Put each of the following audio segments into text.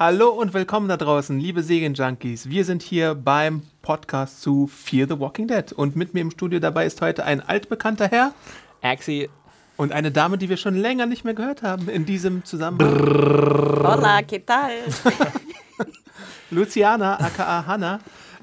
Hallo und willkommen da draußen, liebe Serienjunkies. Wir sind hier beim Podcast zu Fear the Walking Dead. Und mit mir im Studio dabei ist heute ein altbekannter Herr. Axi. Und eine Dame, die wir schon länger nicht mehr gehört haben in diesem Zusammenhang. Hola, ¿qué tal? Luciana, aka Hanna,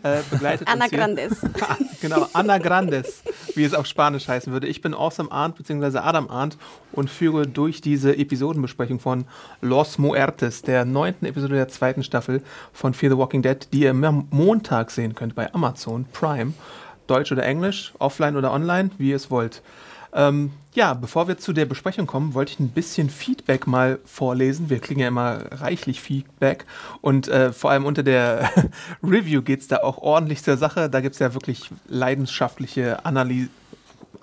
äh, begleitet Ana uns hier. Grandes. genau, Ana Grandes, wie es auf Spanisch heißen würde. Ich bin Awesome Arndt bzw. Adam Arndt und führe durch diese Episodenbesprechung von Los Muertes, der neunten Episode der zweiten Staffel von Fear the Walking Dead, die ihr am Montag sehen könnt bei Amazon Prime. Deutsch oder Englisch, offline oder online, wie ihr es wollt. Ähm, ja, bevor wir zu der Besprechung kommen, wollte ich ein bisschen Feedback mal vorlesen. Wir kriegen ja immer reichlich Feedback und äh, vor allem unter der Review geht es da auch ordentlich zur Sache. Da gibt es ja wirklich leidenschaftliche Analyse.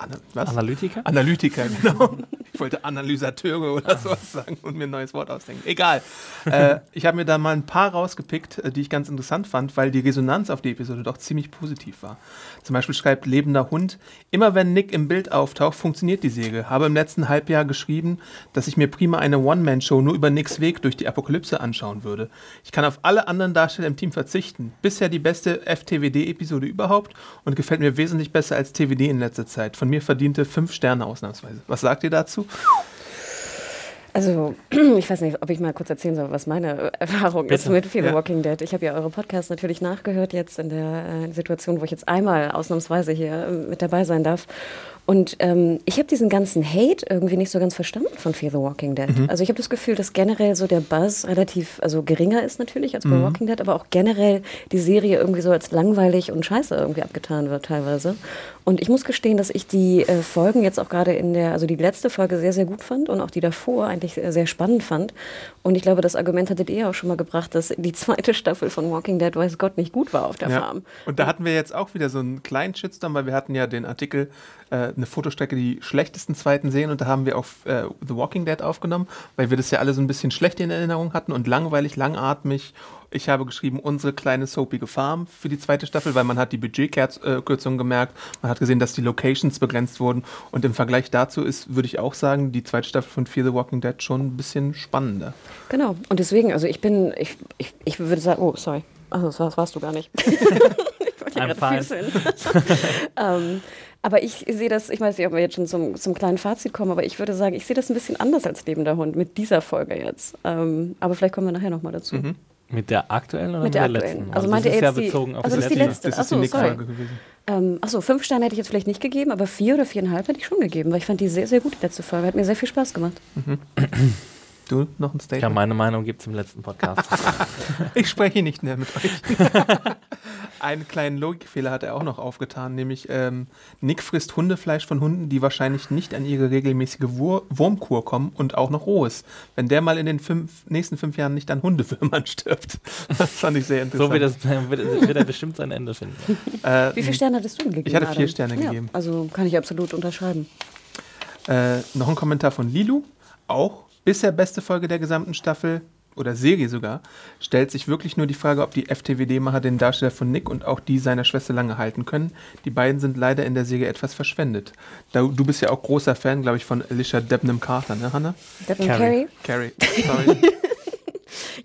Ana was? Analytiker? Analytiker, genau. Ich wollte Analysateure oder sowas sagen und mir ein neues Wort ausdenken. Egal. äh, ich habe mir da mal ein paar rausgepickt, äh, die ich ganz interessant fand, weil die Resonanz auf die Episode doch ziemlich positiv war. Zum Beispiel schreibt Lebender Hund, immer wenn Nick im Bild auftaucht, funktioniert die Säge. Habe im letzten Halbjahr geschrieben, dass ich mir prima eine One-Man-Show nur über Nicks Weg durch die Apokalypse anschauen würde. Ich kann auf alle anderen Darsteller im Team verzichten. Bisher die beste FTWD-Episode überhaupt und gefällt mir wesentlich besser als TWD in letzter Zeit. Von mir verdiente fünf Sterne ausnahmsweise. Was sagt ihr dazu? Also, ich weiß nicht, ob ich mal kurz erzählen soll, was meine Erfahrung ist Bitte. mit Fear the Ja. Walking Dead. Ich habe ja eure Podcasts natürlich nachgehört jetzt in der äh, Situation, wo ich jetzt einmal ausnahmsweise hier äh, mit dabei sein darf. Und ähm, ich habe diesen ganzen Hate irgendwie nicht so ganz verstanden von Fear the Walking Dead. Also ich habe das Gefühl, dass generell so der Buzz relativ, also geringer ist natürlich als bei Walking Dead, aber auch generell die Serie irgendwie so als langweilig und scheiße irgendwie abgetan wird teilweise. Und ich muss gestehen, dass ich die äh, Folgen jetzt auch gerade in der, also die letzte Folge sehr, sehr gut fand und auch die davor eigentlich sehr, sehr spannend fand. Und ich glaube, das Argument hattet ihr auch schon mal gebracht, dass die zweite Staffel von Walking Dead, weiß Gott, nicht gut war auf der Farm. Und da hatten wir jetzt auch wieder so einen kleinen Shitstorm, weil wir hatten ja den Artikel, äh, eine Fotostrecke, die schlechtesten zweiten sehen und da haben wir auf äh, The Walking Dead aufgenommen, weil wir das ja alle so ein bisschen schlecht in Erinnerung hatten und langweilig, langatmig. Ich habe geschrieben, unsere kleine soapige Farm für die zweite Staffel, weil man hat die Budgetkürzung gemerkt, man hat gesehen, dass die Locations begrenzt wurden und im Vergleich dazu ist, würde ich auch sagen, die zweite Staffel von Fear the Walking Dead schon ein bisschen spannender. Genau. Und deswegen, also ich bin, ich, ich, ich würde sagen, oh, sorry. Also das warst, warst du gar nicht. ich wollte ja I'm gerade fine. füßeln. ähm, aber ich sehe das, ich weiß nicht, ob wir jetzt schon zum, zum kleinen Fazit kommen, aber ich würde sagen, ich sehe das ein bisschen anders als lebender Hund mit dieser Folge jetzt. Ähm, aber vielleicht kommen wir nachher nochmal dazu. Mit der aktuellen oder Mit mit der der, aktuellen. letzten? Also das meinte ist er ja jetzt die- bezogen auf also die das ist die letzte. Das ist die Nick-Folge sorry. gewesen. Ähm, achso, fünf Sterne hätte ich jetzt vielleicht nicht gegeben, aber vier oder viereinhalb hätte ich schon gegeben, weil ich fand die sehr, sehr gut, die letzte Folge. Hat mir sehr viel Spaß gemacht. Du, noch ein Ja, Statement? meine Meinung gibt es im letzten Podcast. Ich spreche nicht mehr mit euch. Einen kleinen Logikfehler hat er auch noch aufgetan, nämlich ähm, Nick frisst Hundefleisch von Hunden, die wahrscheinlich nicht an ihre regelmäßige Wur Wurmkur kommen und auch noch rohes. Wenn der mal in den fünf, nächsten fünf Jahren nicht an Hundewürmern stirbt. Das fand ich sehr interessant. so wird, das, wird, wird er bestimmt sein Ende finden. Äh, Wie viele Sterne hattest du denn gegeben? Ich hatte vier Adam? Sterne ja, gegeben. Also kann ich absolut unterschreiben. Äh, noch ein Kommentar von Lilu, auch bisher beste Folge der gesamten Staffel oder Serie sogar, stellt sich wirklich nur die Frage, ob die FTWD-Macher den Darsteller von Nick und auch die seiner Schwester lange halten können. Die beiden sind leider in der Serie etwas verschwendet. Da, du bist ja auch großer Fan, glaube ich, von Alicia Debnam Carter, ne, Hannah? Carrie. Carey? Carrie, sorry.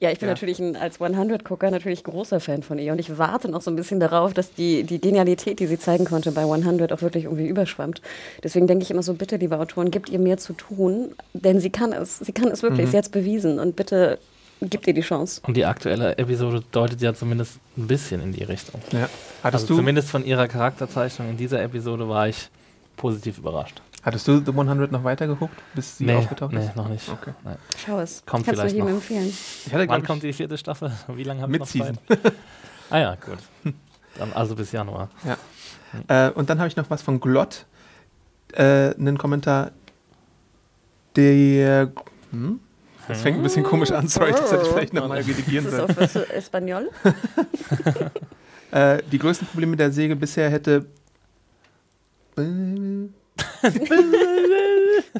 Ja, ich bin Ja. natürlich ein, als 100-Gucker natürlich großer Fan von ihr und ich warte noch so ein bisschen darauf, dass die, die Genialität, die sie zeigen konnte bei 100 auch wirklich irgendwie überschwemmt. Deswegen denke ich immer so, bitte, liebe Autoren, gebt ihr mehr zu tun, denn sie kann es, sie kann es wirklich, Mhm. sie hat es bewiesen und bitte gebt ihr die Chance. Und die aktuelle Episode deutet ja zumindest ein bisschen in die Richtung. ja. Hattest, Also du, zumindest von ihrer Charakterzeichnung in dieser Episode war ich positiv überrascht. hattest du The 100 noch weitergeguckt, bis sie nee, aufgetaucht nee, ist? noch nicht. Okay. Nee. Schau es. Kommt Kannst du vielleicht jedem noch. empfehlen. Ich hatte, Wann kommt die vierte Staffel? Wie lange habe ich noch. Zeit? Ah ja, gut. Dann also bis Januar. Äh, und dann habe ich noch was von Glott. Äh, einen Kommentar. Der. Hm? Das fängt ein bisschen komisch an, sorry, das hätte ich vielleicht nochmal redigieren Ist sollen. das auf Espanol? Äh, die größten Probleme der Säge bisher hätte.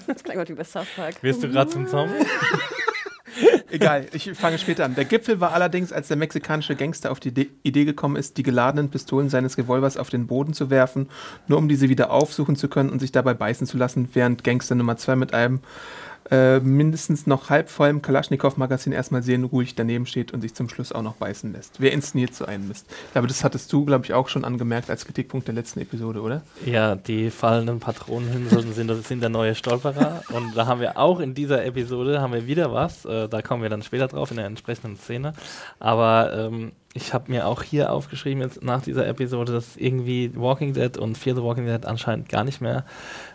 Das klingt heute wie bei South Park. Wirst du gerade zum Zombie? Egal, ich fange später an. Der Gipfel war allerdings, als der mexikanische Gangster auf die Ide- Idee gekommen ist, die geladenen Pistolen seines Revolvers auf den Boden zu werfen, nur um diese wieder aufsuchen zu können und sich dabei beißen zu lassen, während Gangster Nummer 2 mit einem äh, mindestens noch halb vollem Kalaschnikow-Magazin erstmal sehr ruhig daneben steht und sich zum Schluss auch noch beißen lässt. Wer inszeniert so einen Mist? Glaube, das hattest du, glaube ich, auch schon angemerkt als Kritikpunkt der letzten Episode, oder? Ja, die fallenden Patronenhülsen sind, sind der neue Stolperer. und da haben wir auch in dieser Episode haben wir wieder was. Äh, da kommen wir dann später drauf in der entsprechenden Szene. Aber ähm, ich habe mir auch hier aufgeschrieben, jetzt nach dieser Episode, dass irgendwie Walking Dead und Fear the Walking Dead anscheinend gar nicht mehr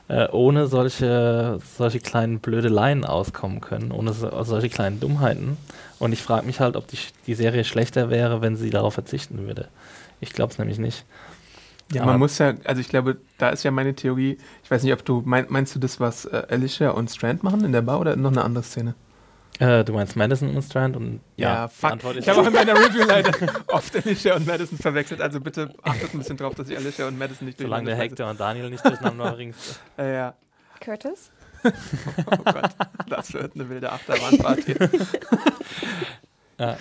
äh, ohne solche, solche kleinen Blödeleien auskommen können, ohne so, solche kleinen Dummheiten. Und ich frage mich halt, ob die, die Serie schlechter wäre, wenn sie darauf verzichten würde. Ich glaube es nämlich nicht. Ja, Aber man muss ja, also ich glaube, da ist ja mein Theorie, ich weiß nicht, ob du, mein, meinst du das, was äh, Alicia und Strand machen in der Bar oder noch eine andere Szene? Äh, du meinst Madison und Strand und ja, ja fuck. Ich habe auch in meiner Review leider oft Alicia und Madison verwechselt, also bitte achtet ein bisschen drauf, dass ich Alicia und Madison nicht durcheinander Solange der Hector und Daniel nicht durcheinander bringen. Äh, ja. Curtis? oh Gott, das wird eine wilde Achterbahnfahrt hier. ja.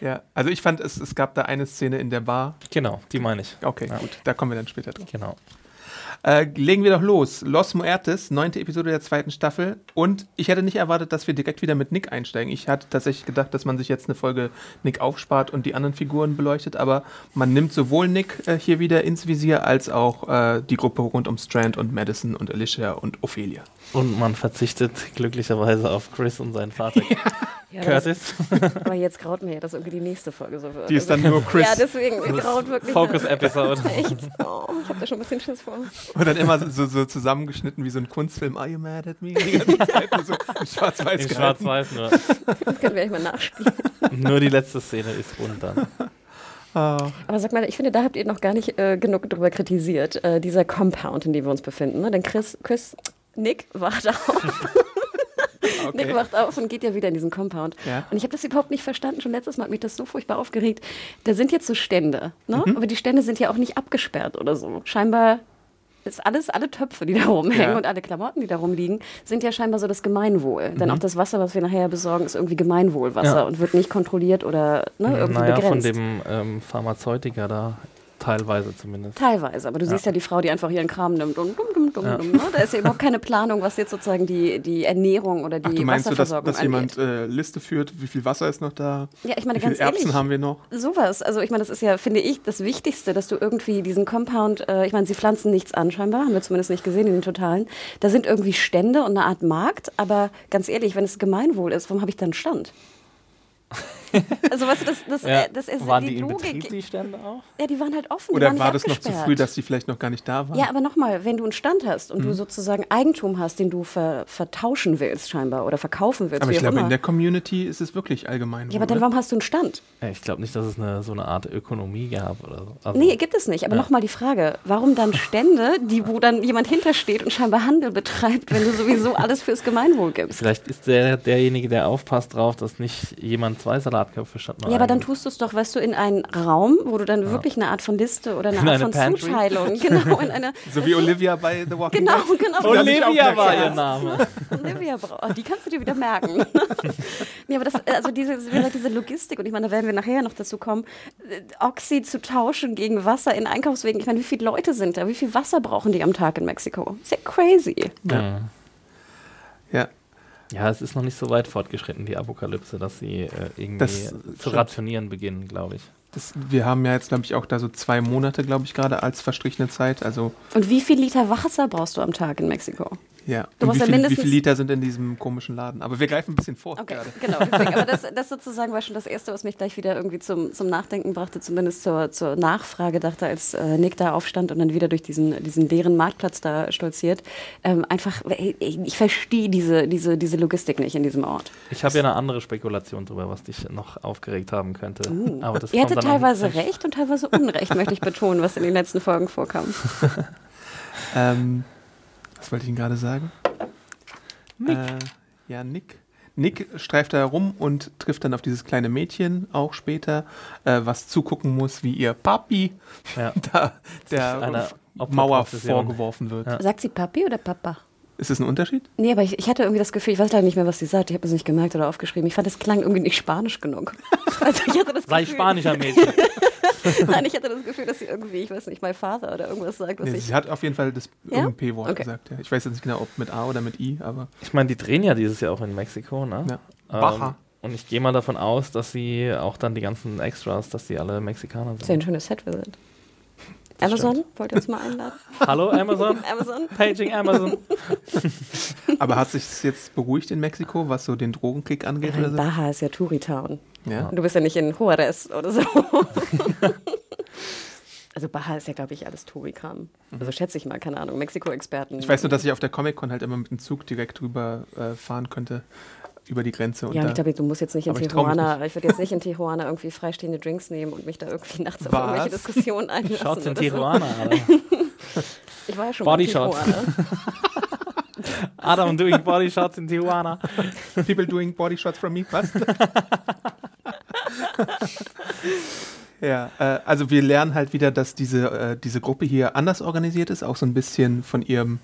ja, also ich fand, es, es gab da eine Szene in der Bar. Genau, die meine ich. Okay, ja. gut, da kommen wir dann später drauf. Genau. Äh, legen wir doch los. Los Muertes, neunte Episode der zweiten Staffel. Und ich hätte nicht erwartet, dass wir direkt wieder mit Nick einsteigen. Ich hatte tatsächlich gedacht, dass man sich jetzt eine Folge Nick aufspart und die anderen Figuren beleuchtet. Aber man nimmt sowohl Nick äh, hier wieder ins Visier, als auch äh, die Gruppe rund um Strand und Madison und Alicia und Ophelia. Und man verzichtet glücklicherweise auf Chris und seinen Vater. Ja, Curtis. Das, aber jetzt graut mir ja, dass irgendwie die nächste Folge so wird. Die ist dann nur Chris. Ja, deswegen graut wirklich. Focus-Episode. Echt? Oh, ich hab da schon ein bisschen Schiss vor. Und dann immer so, so zusammengeschnitten wie so ein Kunstfilm. Are you mad at me? Die ganze Zeit so in schwarz-weiß In schwarz-weiß nur. Das können wir echt mal nachspielen. Nur die letzte Szene ist rund dann. Oh. Aber sag mal, ich finde, da habt ihr noch gar nicht äh, genug drüber kritisiert, äh, dieser Compound, in dem wir uns befinden. Ne? Denn Chris, Chris, Nick wacht auf. Okay. Nick wacht auf und geht ja wieder in diesen Compound. Ja. Und ich habe das überhaupt nicht verstanden. Schon letztes Mal hat mich das so furchtbar aufgeregt. Da sind jetzt so Stände, ne? Mhm. aber die Stände sind ja auch nicht abgesperrt oder so. Scheinbar ist alles, alle Töpfe, die da rumhängen ja. und alle Klamotten, die da rumliegen, sind ja scheinbar so das Gemeinwohl. Mhm. Denn auch das Wasser, was wir nachher besorgen, ist irgendwie Gemeinwohlwasser ja. und wird nicht kontrolliert oder ne, irgendwie naja, begrenzt. von dem ähm, Pharmazeutiker da Teilweise zumindest. Teilweise, aber du ja. siehst ja die Frau, die einfach ihren Kram nimmt und dumm, dumm, dumm, ja. dumm. Ne? Da ist ja überhaupt keine Planung, was jetzt sozusagen die, die Ernährung oder die Ach, du meinst Wasserversorgung du, dass, dass jemand äh, Liste führt, wie viel Wasser ist noch da? Ja, ich meine, wie ganz Erbsen ehrlich, haben wir noch? Sowas. Also ich meine, das ist ja, finde ich, das Wichtigste, dass du irgendwie diesen Compound, äh, ich meine, sie pflanzen nichts an scheinbar, haben wir zumindest nicht gesehen in den Totalen. Da sind irgendwie Stände und eine Art Markt, aber ganz ehrlich, wenn es Gemeinwohl ist, warum habe ich dann Stand? Also weißt du, das, das, ja. Äh, das ist waren die, die Logik. Betrieb, die Stände auch? Ja, die waren halt offen. Oder war das noch zu früh, dass die vielleicht noch gar nicht da waren? Ja, aber nochmal, wenn du einen Stand hast und mhm. du sozusagen Eigentum hast, den du ver vertauschen willst scheinbar oder verkaufen willst. Aber ich glaube, in der Community ist es wirklich allgemein. Ja, aber dann warum hast du einen Stand? Ja, ich glaube nicht, dass es eine, so eine Art Ökonomie gab oder so. Also, nee, gibt es nicht. Aber ja. nochmal die Frage, warum dann Stände, die, wo dann jemand hintersteht und scheinbar Handel betreibt, wenn du sowieso alles fürs Gemeinwohl gibst? Vielleicht ist der derjenige, der aufpasst drauf, dass nicht jemand zwei Salatköpfe statt nur Ja, aber dann tust du es doch, weißt du, in einen Raum, wo du dann ja. wirklich eine Art von Liste oder eine in Art eine von Pantry? Zuteilung, genau, in eine, so wie Olivia bei The Walking genau, Dead. Genau, Olivia war ihr Name. Olivia Brauer, die kannst du dir wieder merken. nee, aber das, also diese, diese Logistik, und ich meine, da werden wir nachher noch dazu kommen, äh, Oxy zu tauschen gegen Wasser in Einkaufswegen. Ich meine, wie viele Leute sind da? Wie viel Wasser brauchen die am Tag in Mexiko? Ist ja crazy. Ja. Ja, ja, es ist noch nicht so weit fortgeschritten, die Apokalypse, dass sie äh, irgendwie das zu rationieren beginnen, glaube ich. Das, wir haben ja jetzt, glaube ich, auch da so zwei Monate, glaube ich, gerade als verstrichene Zeit. Also Und wie viel Liter Wasser brauchst du am Tag in Mexiko? Ja, du wie, ja viel, wie viele Liter sind in diesem komischen Laden? Aber wir greifen ein bisschen vor okay, gerade. Genau, deswegen. Aber das, das, sozusagen war schon das Erste, was mich gleich wieder irgendwie zum, zum Nachdenken brachte, zumindest zur, zur Nachfrage, dachte, als äh, Nick da aufstand und dann wieder durch diesen, diesen leeren Marktplatz da stolziert. Ähm, einfach, ich, ich verstehe diese, diese, diese Logistik nicht in diesem Ort. Ich habe ja eine andere Spekulation darüber, was dich noch aufgeregt haben könnte. Uh. Aber das Ihr hattet teilweise recht und teilweise Unrecht, möchte ich betonen, was in den letzten Folgen vorkam. ähm, was wollte ich Ihnen gerade sagen? Nick. Äh, ja, Nick. Nick streift da herum und trifft dann auf dieses kleine Mädchen auch später, äh, was zugucken muss, wie ihr Papi ja. da der Mauer vorgeworfen wird. Ja. Sagt sie Papi oder Papa? Ist das ein Unterschied? Nee, aber ich, ich hatte irgendwie das Gefühl, ich weiß leider nicht mehr, was sie sagt. Ich habe es nicht gemerkt oder aufgeschrieben. Ich fand, es klang irgendwie nicht spanisch genug. Also ich hatte das Sei Gefühl, spanischer Mädchen. Nein, ich hatte das Gefühl, dass sie irgendwie, ich weiß nicht, my father oder irgendwas sagt, was Nee, ich. sie hat auf jeden Fall das Ja? irgendein P-Wort Okay. gesagt. Ja. Ich weiß jetzt nicht genau, ob mit A oder mit I, aber Ich meine, die drehen ja dieses Jahr auch in Mexiko, ne? ja. Ähm, Baja. und ich gehe mal davon aus, dass sie auch dann die ganzen Extras, dass die alle Mexikaner Das ist ja ein sind. schönes Set wir sind. Amazon, wollt ihr uns mal einladen? Hallo Amazon? Amazon? Paging Amazon. Aber hat sich jetzt beruhigt in Mexiko, was so den Drogenkick angeht oder Nein, so? Baja ist ja Touri-Town. Ja. Und du bist ja nicht in Juarez oder so. also Baja ist ja, glaube ich, alles Touri-Kram. Also schätze ich mal, keine Ahnung, Mexiko-Experten. Ich weiß nur, dass ich auf der Comic-Con halt immer mit dem Zug direkt drüber äh, fahren könnte, über die Grenze. Und Ja, ich glaube, du musst jetzt nicht in Aber ich Tijuana, ich würde jetzt nicht in Tijuana irgendwie freistehende Drinks nehmen und mich da irgendwie nachts auf Was? irgendwelche Diskussionen einlassen. Schaut's in so. Tijuana, Alter. Ich war ja schon Body mal in Shots. Tijuana. Adam doing Body Shots in Tijuana. People doing body shots from me, was? ja, äh, also wir lernen halt wieder, dass diese, äh, diese Gruppe hier anders organisiert ist, auch so ein bisschen von ihrem,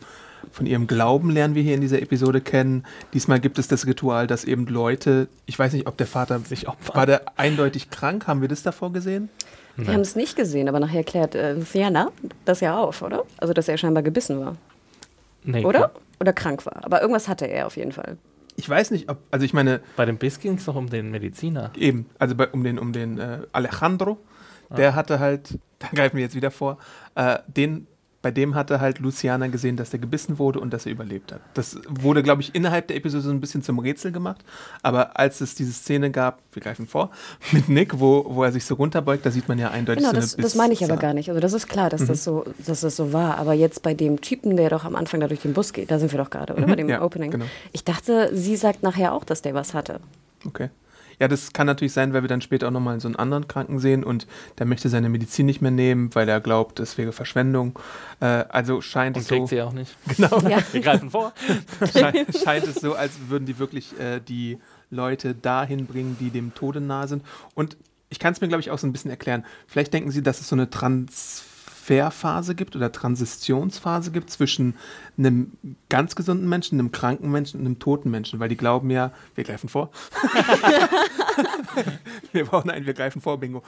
von ihrem Glauben lernen wir hier in dieser Episode kennen. Diesmal gibt es das Ritual, dass eben Leute, ich weiß nicht, ob der Vater Sich opfern. war der eindeutig krank, haben wir das davor gesehen? Wir haben es nicht gesehen, aber nachher klärt äh, Sienna das ja auf, oder? Also, dass er scheinbar gebissen war, Nee, oder? Oder krank war. Aber irgendwas hatte er auf jeden Fall. Ich weiß nicht, ob, also ich meine, Bei dem Biss ging es doch um den Mediziner. Eben, also bei, um den, um den äh, Alejandro, der hatte halt, da greifen wir jetzt wieder vor, äh, den, bei dem hatte halt Luciana gesehen, dass er gebissen wurde und dass er überlebt hat. Das wurde, glaube ich, innerhalb der Episode so ein bisschen zum Rätsel gemacht. Aber als es diese Szene gab, wir greifen vor, mit Nick, wo, wo er sich so runterbeugt, da sieht man ja eindeutig Genau, so das, eine das meine ich aber gar nicht. Also das ist klar, dass, das so, dass das so war. Aber jetzt bei dem Typen, der doch am Anfang da durch den Bus geht, da sind wir doch gerade, oder? Bei dem ja, Opening. genau. Ich dachte, sie sagt nachher auch, dass der was hatte. Okay. Ja, das kann natürlich sein, weil wir dann später auch nochmal so einen anderen Kranken sehen und der möchte seine Medizin nicht mehr nehmen, weil er glaubt, es wäre Verschwendung. Äh, also scheint Und es so. kriegt sie auch nicht. Genau. Ja. Wir greifen vor. Scheint, scheint es so, als würden die wirklich äh, die Leute dahin bringen, die dem Tode nahe sind. Und ich kann es mir, glaube ich, auch so ein bisschen erklären. Vielleicht denken Sie, dass es so eine Transferphase gibt oder Transitionsphase gibt zwischen einem ganz gesunden Menschen, einem kranken Menschen und einem toten Menschen, weil die glauben ja, wir greifen vor. wir brauchen ein Wir greifen vor, Bingo.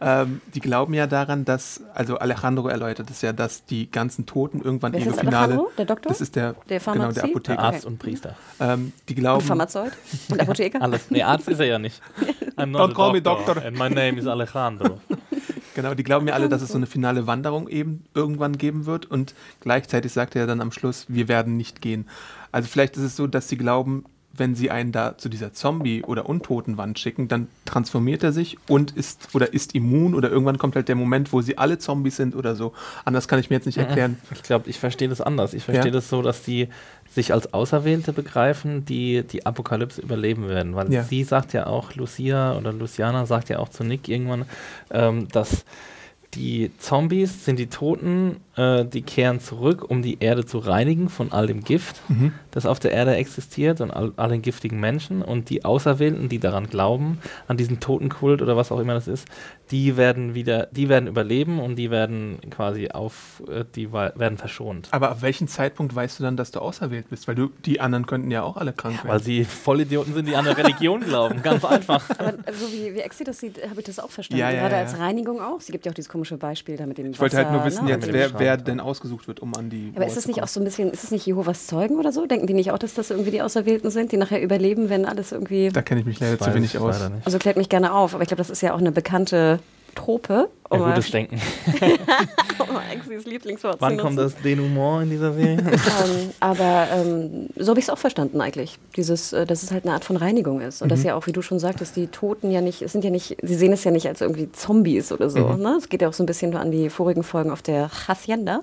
Ähm, die glauben ja daran, dass, also Alejandro erläutert es ja, dass die ganzen Toten irgendwann Wer ihre Finale. Alejandro? Der Doktor? Das ist der, Der genau, der Apotheker. Der Arzt Okay. und Priester. Ähm, die Und glauben, Pharmazeut und Apotheker? Alles. Nee, Arzt ist er ja nicht. I'm not Don't a call me doctor. doctor. And my name is Alejandro. genau, die glauben ja alle, dass es so eine finale Wanderung eben irgendwann geben wird und gleichzeitig sagt er ja dann am Schluss, wir werden nicht gehen. Also vielleicht ist es so, dass sie glauben, wenn sie einen da zu dieser Zombie- oder Untotenwand schicken, dann transformiert er sich und ist oder ist immun oder irgendwann kommt halt der Moment, wo sie alle Zombies sind oder so. Anders kann ich mir jetzt nicht erklären. Ich glaube, ich verstehe das anders. Ich verstehe Ja. das so, dass die sich als Auserwählte begreifen, die die Apokalypse überleben werden. Weil Ja. sie sagt ja auch, Lucia oder Luciana sagt ja auch zu Nick irgendwann, ähm, dass die Zombies sind die Toten, äh, die kehren zurück, um die Erde zu reinigen von all dem Gift, Mhm. das auf der Erde existiert und all, all den giftigen Menschen. Und die Auserwählten, die daran glauben, an diesen Totenkult oder was auch immer das ist, die werden wieder, die werden überleben und die werden quasi auf, äh, die werden verschont. Aber ab welchem Zeitpunkt weißt du dann, dass du auserwählt bist? Weil du, die anderen könnten ja auch alle krank Weil werden. sie Vollidioten sind, die an eine Religion glauben. Ganz einfach. Aber so wie, wie Exi das sieht, habe ich das auch verstanden. Ja, ja, Gerade ja. als Reinigung auch. Sie gibt ja auch dieses komische Beispiel da mit dem Ich wollte halt nur Wasser, wissen ne? jetzt, wer, Schrank, wer denn ausgesucht wird, um an die Aber Mauer ist zu nicht auch so ein bisschen, ist das nicht Jehovas Zeugen oder so? Denken die nicht auch, dass das irgendwie die Auserwählten sind, die nachher überleben, wenn alles irgendwie. Da kenne ich mich leider zu wenig aus. Also klärt mich gerne auf, aber ich glaube, das ist ja auch eine bekannte Trope. Ja, Um mal- gutes Denken. um mal Exis Lieblingswort Wann zu kommt das Denouement in dieser Serie? ähm, aber ähm, so habe ich es auch verstanden eigentlich. Dieses, äh, dass es halt eine Art von Reinigung ist. Und dass ja auch, wie du schon sagtest, die Toten ja nicht, es sind ja nicht, sie sehen es ja nicht als irgendwie Zombies oder so. Ne? Es geht ja auch so ein bisschen an die vorigen Folgen auf der Hacienda.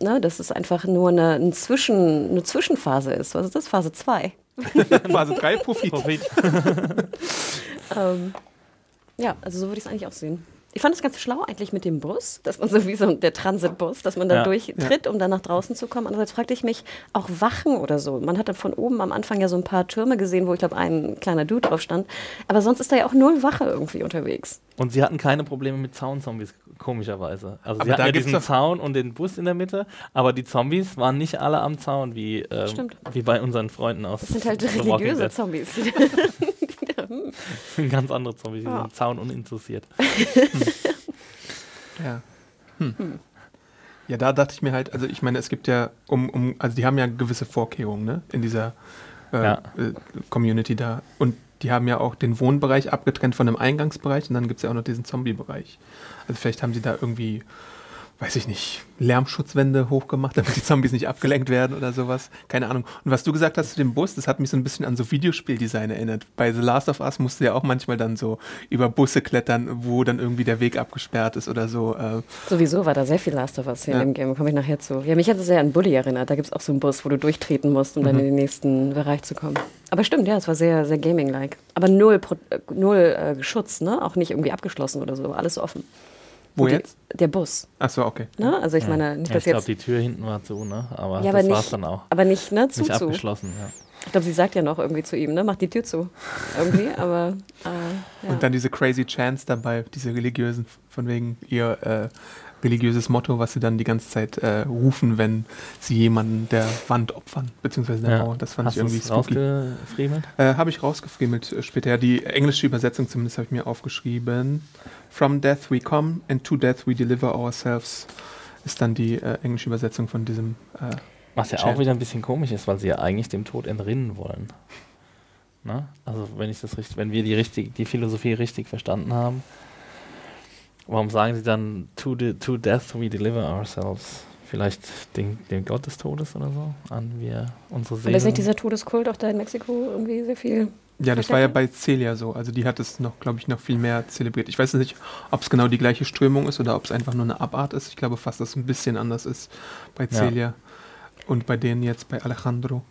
Ne? Dass es einfach nur eine, ein Zwischen, eine Zwischenphase ist. Was ist das? Phase 2. Phase 3 Profit. Profit. Ähm, ja, also so würde ich es eigentlich auch sehen. Ich fand es ganz schlau eigentlich mit dem Bus, dass man so wie so der Transitbus, dass man da Ja. durchtritt, um dann nach draußen zu kommen. Andererseits fragte ich mich, auch Wachen oder so. Man hat dann von oben am Anfang ja so ein paar Türme gesehen, wo ich glaube, ein kleiner Dude drauf stand. Aber sonst ist da ja auch null Wache irgendwie unterwegs. Und sie hatten keine Probleme mit Zaunzombies, komischerweise. Also Aber sie hatten ja diesen Zaun und den Bus in der Mitte, aber die Zombies waren nicht alle am Zaun, wie, ähm, wie bei unseren Freunden aus Das sind halt religiöse Dead. Zombies. Ganz andere Zombies, die Ja. sind Zaun uninteressiert. Ja. Hm. Ja, da dachte ich mir halt, also ich meine, es gibt ja, um, um also die haben ja gewisse Vorkehrungen, ne, in dieser äh, Ja. äh, Community da. Und die haben ja auch den Wohnbereich abgetrennt von dem Eingangsbereich und dann gibt es ja auch noch diesen Zombie-Bereich. Also vielleicht haben sie da irgendwie, weiß ich nicht, Lärmschutzwände hochgemacht, damit die Zombies nicht abgelenkt werden oder sowas. Keine Ahnung. Und was du gesagt hast zu dem Bus, das hat mich so ein bisschen an so Videospieldesign erinnert. Bei The Last of Us musst du ja auch manchmal dann so über Busse klettern, wo dann irgendwie der Weg abgesperrt ist oder so. Äh, Sowieso war da sehr viel Last of Us hier Ja. in dem Game, komme ich nachher zu. Ja, mich hat es sehr an Bully erinnert. Da gibt es auch so einen Bus, wo du durchtreten musst, um dann in den nächsten Bereich zu kommen. Aber stimmt, ja, es war sehr, sehr Gaming-like. Aber null, Pro äh, null äh, Schutz, ne? Auch nicht irgendwie abgeschlossen oder so. Alles offen. Wo die- jetzt? Der Bus. Achso, okay. Ne? Also ich meine, nicht, Ja, dass ich glaube, jetzt. die Tür hinten war zu, ne? Aber Ja, das war's nicht, dann auch. aber nicht, ne, zu, Nicht zu. abgeschlossen, ja. Ich glaube, sie sagt ja noch irgendwie zu ihm, ne, mach die Tür zu. Irgendwie, aber, äh, ja. Und dann diese crazy Chants dabei, diese religiösen, von wegen ihr äh, religiöses Motto, was sie dann die ganze Zeit äh, rufen, wenn sie jemanden der Wand opfern, beziehungsweise der Ja. Mauer. Das fand Hast ich irgendwie spooky. Äh, habe ich rausgefriemelt äh, später. Ja, die englische Übersetzung zumindest habe ich mir aufgeschrieben. From death we come and to death we deliver ourselves ist dann die äh, englische Übersetzung von diesem. Äh, Was ja Chat. auch wieder ein bisschen komisch ist, weil sie ja eigentlich dem Tod entrinnen wollen. Ne? Also wenn ich das richtig, wenn wir die richtig, die Philosophie richtig verstanden haben, warum sagen sie dann to, the, to death we deliver ourselves? Vielleicht den, den Gott des Todes oder so, an wir unsere Seele. ist nicht dieser Todeskult auch da in Mexiko irgendwie sehr viel? ja, das war ja bei Celia so. Also die hat es noch, glaube ich, noch viel mehr zelebriert. Ich weiß nicht, ob es genau die gleiche Strömung ist oder ob es einfach nur eine Abart ist. Ich glaube fast, dass es ein bisschen anders ist bei Ja. Celia und bei denen jetzt bei Alejandro.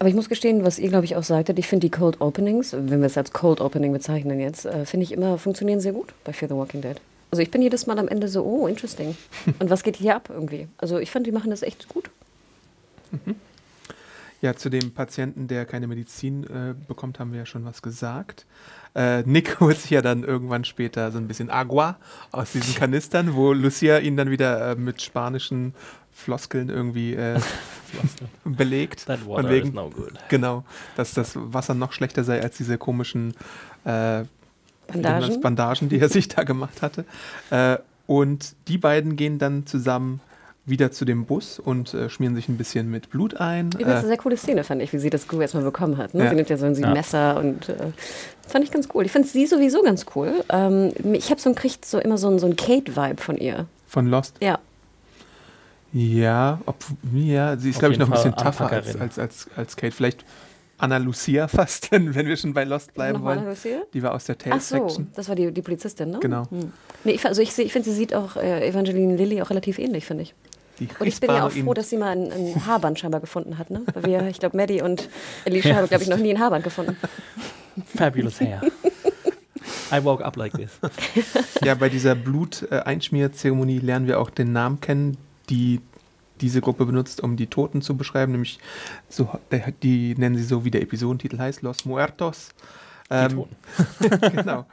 Aber ich muss gestehen, was ihr, glaube ich, auch sagtet, ich finde die Cold Openings, wenn wir es als Cold Opening bezeichnen jetzt, äh, finde ich immer, funktionieren sehr gut bei Fear the Walking Dead. Also ich bin jedes Mal am Ende so, oh, interesting. Und was geht hier ab irgendwie? Also ich fand, die machen das echt gut. Ja, zu dem Patienten, der keine Medizin äh, bekommt, haben wir ja schon was gesagt. Äh, Nick holt sich ja dann irgendwann später so ein bisschen Agua aus diesen Kanistern, wo Lucia ihn dann wieder äh, mit spanischen Floskeln irgendwie äh, belegt. That water wegen- is no good. Genau, dass das Wasser noch schlechter sei als diese komischen äh? Bandagen? Bandagen, die er sich da gemacht hatte. Äh, und die beiden gehen dann zusammen wieder zu dem Bus und äh, schmieren sich ein bisschen mit Blut ein. Übrigens eine Äh, sehr coole Szene, fand ich, wie sie das Gu erstmal bekommen hat. Ne? Ja. Sie nimmt ja so ein Ja. Messer und äh, fand ich ganz cool. Ich finde sie sowieso ganz cool. Ähm, ich habe so, kriegt so immer so ein, so ein Kate-Vibe von ihr. von Lost. Ja, Ja, ob, ja, sie ist, glaube ich, noch ein bisschen tougher als, als, als, als Kate. Vielleicht Anna Lucia fast, wenn wir schon bei Lost bleiben nochmal wollen. Lucia? Die war aus der Ach so, Tales-Section. das war die, die Polizistin, ne? Genau. Hm. Nee, ich, also ich, ich finde, sie sieht auch äh, Evangeline Lilly auch relativ ähnlich, finde ich. Und ich bin ja auch froh, dass sie mal ein, ein Haarband scheinbar gefunden hat, ne? Weil wir, ich glaube, Maddie und Alicia haben, glaube ich, noch nie ein Haarband gefunden. Fabulous hair. I woke up like this. Ja, bei dieser Blut-Einschmierzeremonie lernen wir auch den Namen kennen, die diese Gruppe benutzt, um die Toten zu beschreiben, nämlich so, die nennen sie so, wie der Episodentitel heißt, Los Muertos. Die Ähm, Toten. genau.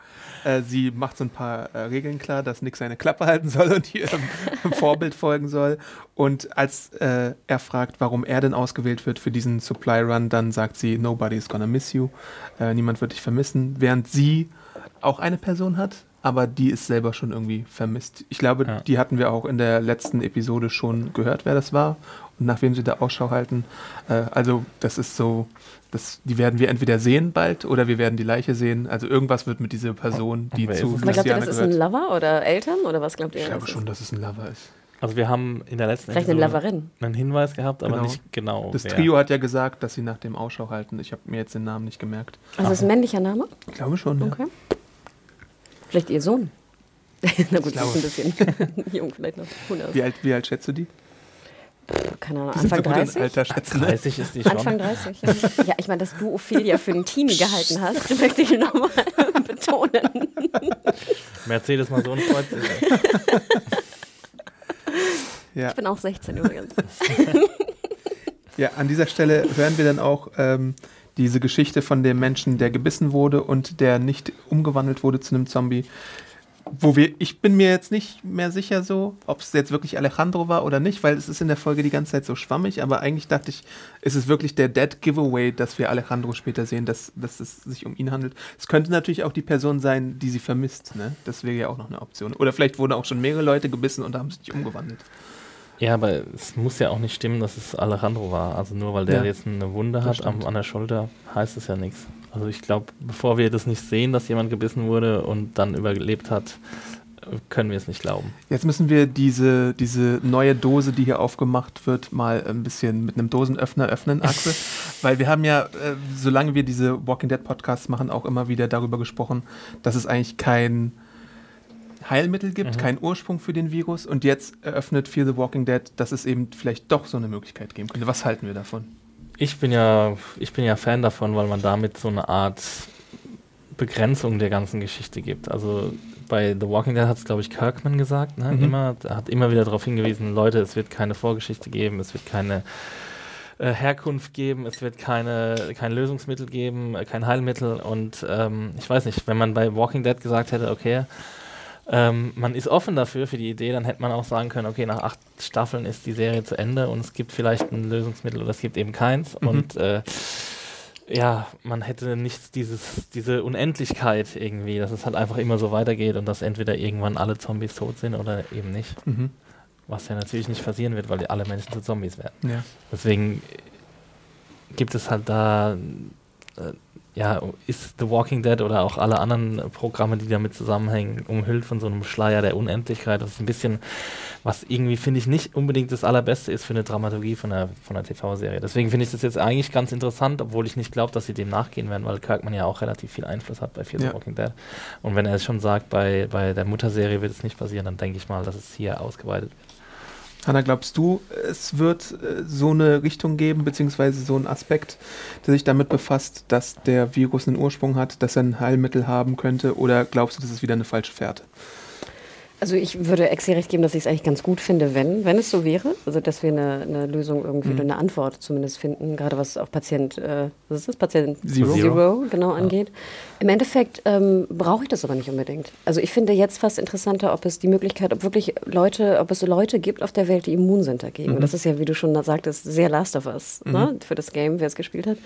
Äh, sie macht so ein paar äh, Regeln klar, dass Nick seine Klappe halten soll und ihrem Vorbild folgen soll. Und als äh, er fragt, warum er denn ausgewählt wird für diesen Supply Run, dann sagt sie, nobody's gonna miss you. Äh, niemand wird dich vermissen. Während sie auch eine Person hat, aber die ist selber schon irgendwie vermisst. Ich glaube, Ja. die hatten wir auch in der letzten Episode schon gehört, wer das war und nach wem sie da Ausschau halten. Äh, also das ist so, das, die werden wir entweder sehen bald oder wir werden die Leiche sehen. Also irgendwas wird mit dieser Person, die zu? Aber glaubt ihr, Luciana das ist ein. Lover oder Eltern oder was glaubt ihr? Ich glaube das schon, ist? dass es ein Lover ist. Also wir haben in der letzten Vielleicht eine Episode Loverin. einen Hinweis gehabt, aber Genau. nicht genau. Das wer. Trio hat ja gesagt, dass sie nach dem Ausschau halten. Ich habe mir jetzt den Namen nicht gemerkt. Also das ist ein männlicher Name? Ich glaube schon, ja. Vielleicht ihr Sohn. Na gut, das ist ein bisschen jung vielleicht noch. Wie alt, wie alt schätzt du die? Keine Ahnung, Die sind Anfang so gut in 30? Alter schätzen. Ne? 30 ist die schon. Anfang 30, ja. ja ich meine, dass du Ophelia für einen Teenie gehalten hast, möchte ich nochmal betonen. Mercedes mal so ein Kreuz. ja. Ich bin auch 16 übrigens. ja, an dieser Stelle hören wir dann auch ähm, diese Geschichte von dem Menschen, der gebissen wurde und der nicht umgewandelt wurde zu einem Zombie. Wo wir, ich bin mir jetzt nicht mehr sicher so, ob es jetzt wirklich Alejandro war oder nicht, weil es ist in der Folge die ganze Zeit so schwammig, aber eigentlich dachte ich, ist es wirklich der Dead Giveaway, dass wir Alejandro später sehen, dass, dass es sich um ihn handelt. Es könnte natürlich auch die Person sein, die sie vermisst, ne? Das wäre ja auch noch eine Option. Oder vielleicht wurden auch schon mehrere Leute gebissen und haben sich nicht umgewandelt. Ja, aber es muss ja auch nicht stimmen, dass es Alejandro war. Also nur weil der ja, jetzt eine Wunde hat am, an der Schulter, heißt es ja nichts. Also ich glaube, bevor wir das nicht sehen, dass jemand gebissen wurde und dann überlebt hat, können wir es nicht glauben. Jetzt müssen wir diese, diese neue Dose, die hier aufgemacht wird, mal ein bisschen mit einem Dosenöffner öffnen, Axel. Weil wir haben ja, äh, solange wir diese Walking Dead Podcasts machen, auch immer wieder darüber gesprochen, dass es eigentlich kein Heilmittel gibt, mhm. keinen Ursprung für den Virus. Und jetzt eröffnet Fear the Walking Dead, dass es eben vielleicht doch so eine Möglichkeit geben könnte. Was halten wir davon? Ich bin ja, ich bin ja Fan davon, weil man damit so eine Art Begrenzung der ganzen Geschichte gibt. Also bei The Walking Dead hat es, glaube ich, Kirkman gesagt, ne? mhm. immer, hat immer wieder darauf hingewiesen, Leute, es wird keine Vorgeschichte geben, es wird keine äh, Herkunft geben, es wird keine, kein Lösungsmittel geben, äh, kein Heilmittel und ähm, ich weiß nicht, wenn man bei Walking Dead gesagt hätte, okay, ähm, man ist offen dafür, für die Idee, dann hätte man auch sagen können, okay, nach acht Staffeln ist die Serie zu Ende und es gibt vielleicht ein Lösungsmittel oder es gibt eben keins. Mhm. Und äh, ja, man hätte nicht dieses, diese Unendlichkeit irgendwie, dass es halt einfach immer so weitergeht und dass entweder irgendwann alle Zombies tot sind oder eben nicht. Mhm. Was ja natürlich nicht passieren wird, weil alle Menschen zu Zombies werden. Ja. Deswegen gibt es halt da äh, ja, ist The Walking Dead oder auch alle anderen Programme, die damit zusammenhängen, umhüllt von so einem Schleier der Unendlichkeit. Das ist ein bisschen, was irgendwie, finde ich, nicht unbedingt das Allerbeste ist für eine Dramaturgie von einer, von einer TV-Serie. Deswegen finde ich das jetzt eigentlich ganz interessant, obwohl ich nicht glaube, dass sie dem nachgehen werden, weil Kirkman ja auch relativ viel Einfluss hat bei Fear ja. The Walking Dead. Und wenn er es schon sagt, bei, bei der Mutterserie wird es nicht passieren, dann denke ich mal, dass es hier ausgeweitet wird. Hanna, glaubst du, es wird äh, so eine Richtung geben, beziehungsweise so einen Aspekt, der sich damit befasst, dass der Virus einen Ursprung hat, dass er ein Heilmittel haben könnte? Oder glaubst du, das ist wieder eine falsche Fährte? Also ich würde Exi recht geben, dass ich es eigentlich ganz gut finde, wenn, wenn es so wäre. Also dass wir eine, eine Lösung irgendwie mhm. oder eine Antwort zumindest finden, gerade was auch Patient, äh, was ist das, Patient Zero, Zero genau ja. angeht. Im Endeffekt ähm, brauche ich das aber nicht unbedingt. Also ich finde jetzt fast interessanter, ob es die Möglichkeit, ob wirklich Leute, ob es Leute gibt auf der Welt, die immun sind dagegen. Mhm. Das ist ja, wie du schon sagtest, sehr Last of Us ne, mhm. ne, für das Game, wer es gespielt hat.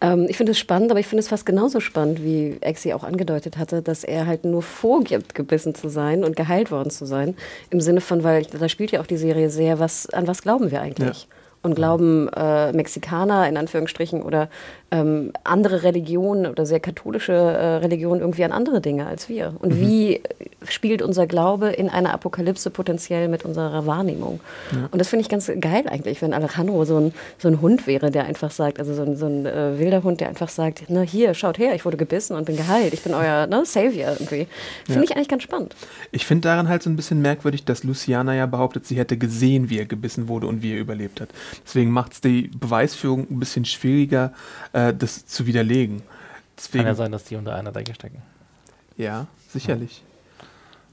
Ähm, ich finde es spannend, aber ich finde es fast genauso spannend, wie Exi auch angedeutet hatte, dass er halt nur vorgibt, gebissen zu sein und geheilt worden zu sein. Im Sinne von, weil da spielt ja auch die Serie sehr, was, an was glauben wir eigentlich? Ja und glauben äh, Mexikaner in Anführungsstrichen oder ähm, andere Religionen oder sehr katholische äh, Religionen irgendwie an andere Dinge als wir. Und mhm. wie spielt unser Glaube in einer Apokalypse potenziell mit unserer Wahrnehmung? Ja. Und das finde ich ganz geil eigentlich, wenn Alejandro so ein, so ein Hund wäre, der einfach sagt, also so ein, so ein äh, wilder Hund, der einfach sagt, na hier, schaut her, ich wurde gebissen und bin geheilt, ich bin euer ne, Savior irgendwie. Finde ja. ich eigentlich ganz spannend. Ich finde daran halt so ein bisschen merkwürdig, dass Luciana ja behauptet, sie hätte gesehen, wie er gebissen wurde und wie er überlebt hat. Deswegen macht es die Beweisführung ein bisschen schwieriger, äh, das zu widerlegen. Deswegen, Kann ja sein, dass die unter einer Decke stecken. Ja, sicherlich.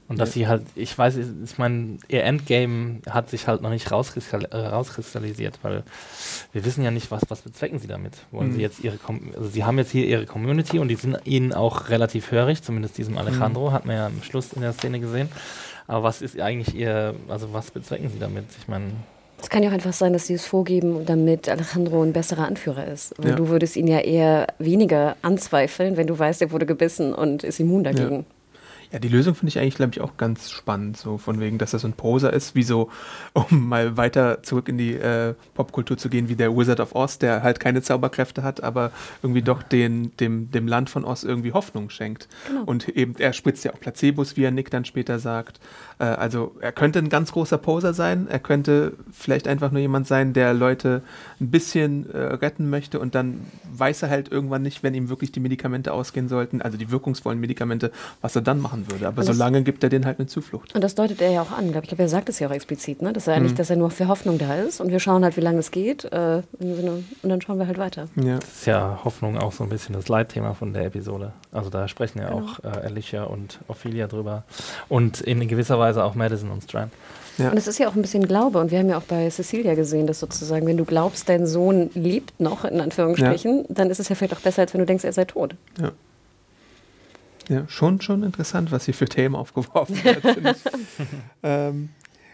Und dass sie halt, ich weiß, ich meine, ihr Endgame hat sich halt noch nicht äh, rauskristallisiert, weil wir wissen ja nicht, was, was bezwecken sie damit. Wollen mhm. sie jetzt ihre, Com also sie haben jetzt hier ihre Community und die sind ihnen auch relativ hörig, zumindest diesem Alejandro, mhm. hat man ja am Schluss in der Szene gesehen. Aber was ist eigentlich ihr, also was bezwecken sie damit? Ich meine, es kann ja auch einfach sein, dass sie es vorgeben, damit Alejandro ein besserer Anführer ist. Und ja. du würdest ihn ja eher weniger anzweifeln, wenn du weißt, er wurde gebissen und ist immun dagegen. Ja. Ja, die Lösung finde ich eigentlich, glaube ich, auch ganz spannend, so von wegen, dass er so ein Poser ist, wie so, um mal weiter zurück in die äh, Popkultur zu gehen, wie der Wizard of Oz, der halt keine Zauberkräfte hat, aber irgendwie doch den, dem, dem Land von Oz irgendwie Hoffnung schenkt. Genau. Und eben, er spritzt ja auch Placebos, wie er Nick dann später sagt. Äh, also er könnte ein ganz großer Poser sein, er könnte vielleicht einfach nur jemand sein, der Leute ein bisschen äh, retten möchte und dann weiß er halt irgendwann nicht, wenn ihm wirklich die Medikamente ausgehen sollten, also die wirkungsvollen Medikamente, was er dann machen würde. Aber solange gibt er denen halt eine Zuflucht. Und das deutet er ja auch an, glaube ich. glaube, er sagt es ja auch explizit, ne? dass er eigentlich, dass er nur für Hoffnung da ist und wir schauen halt, wie lange es geht äh, und dann schauen wir halt weiter. Ja. Das ist ja Hoffnung auch so ein bisschen das Leitthema von der Episode. Also da sprechen ja Genau. auch äh, Alicia und Ophelia drüber. Und in gewisser Weise auch Madison und Strand. Ja. Und es ist ja auch ein bisschen Glaube. Und wir haben ja auch bei Cecilia gesehen, dass sozusagen, wenn du glaubst, dein Sohn lebt noch, in Anführungsstrichen, dann ist es ja vielleicht auch besser, als wenn du denkst, er sei tot. Ja. Ja, schon, schon interessant, was hier für Themen aufgeworfen ich. ähm,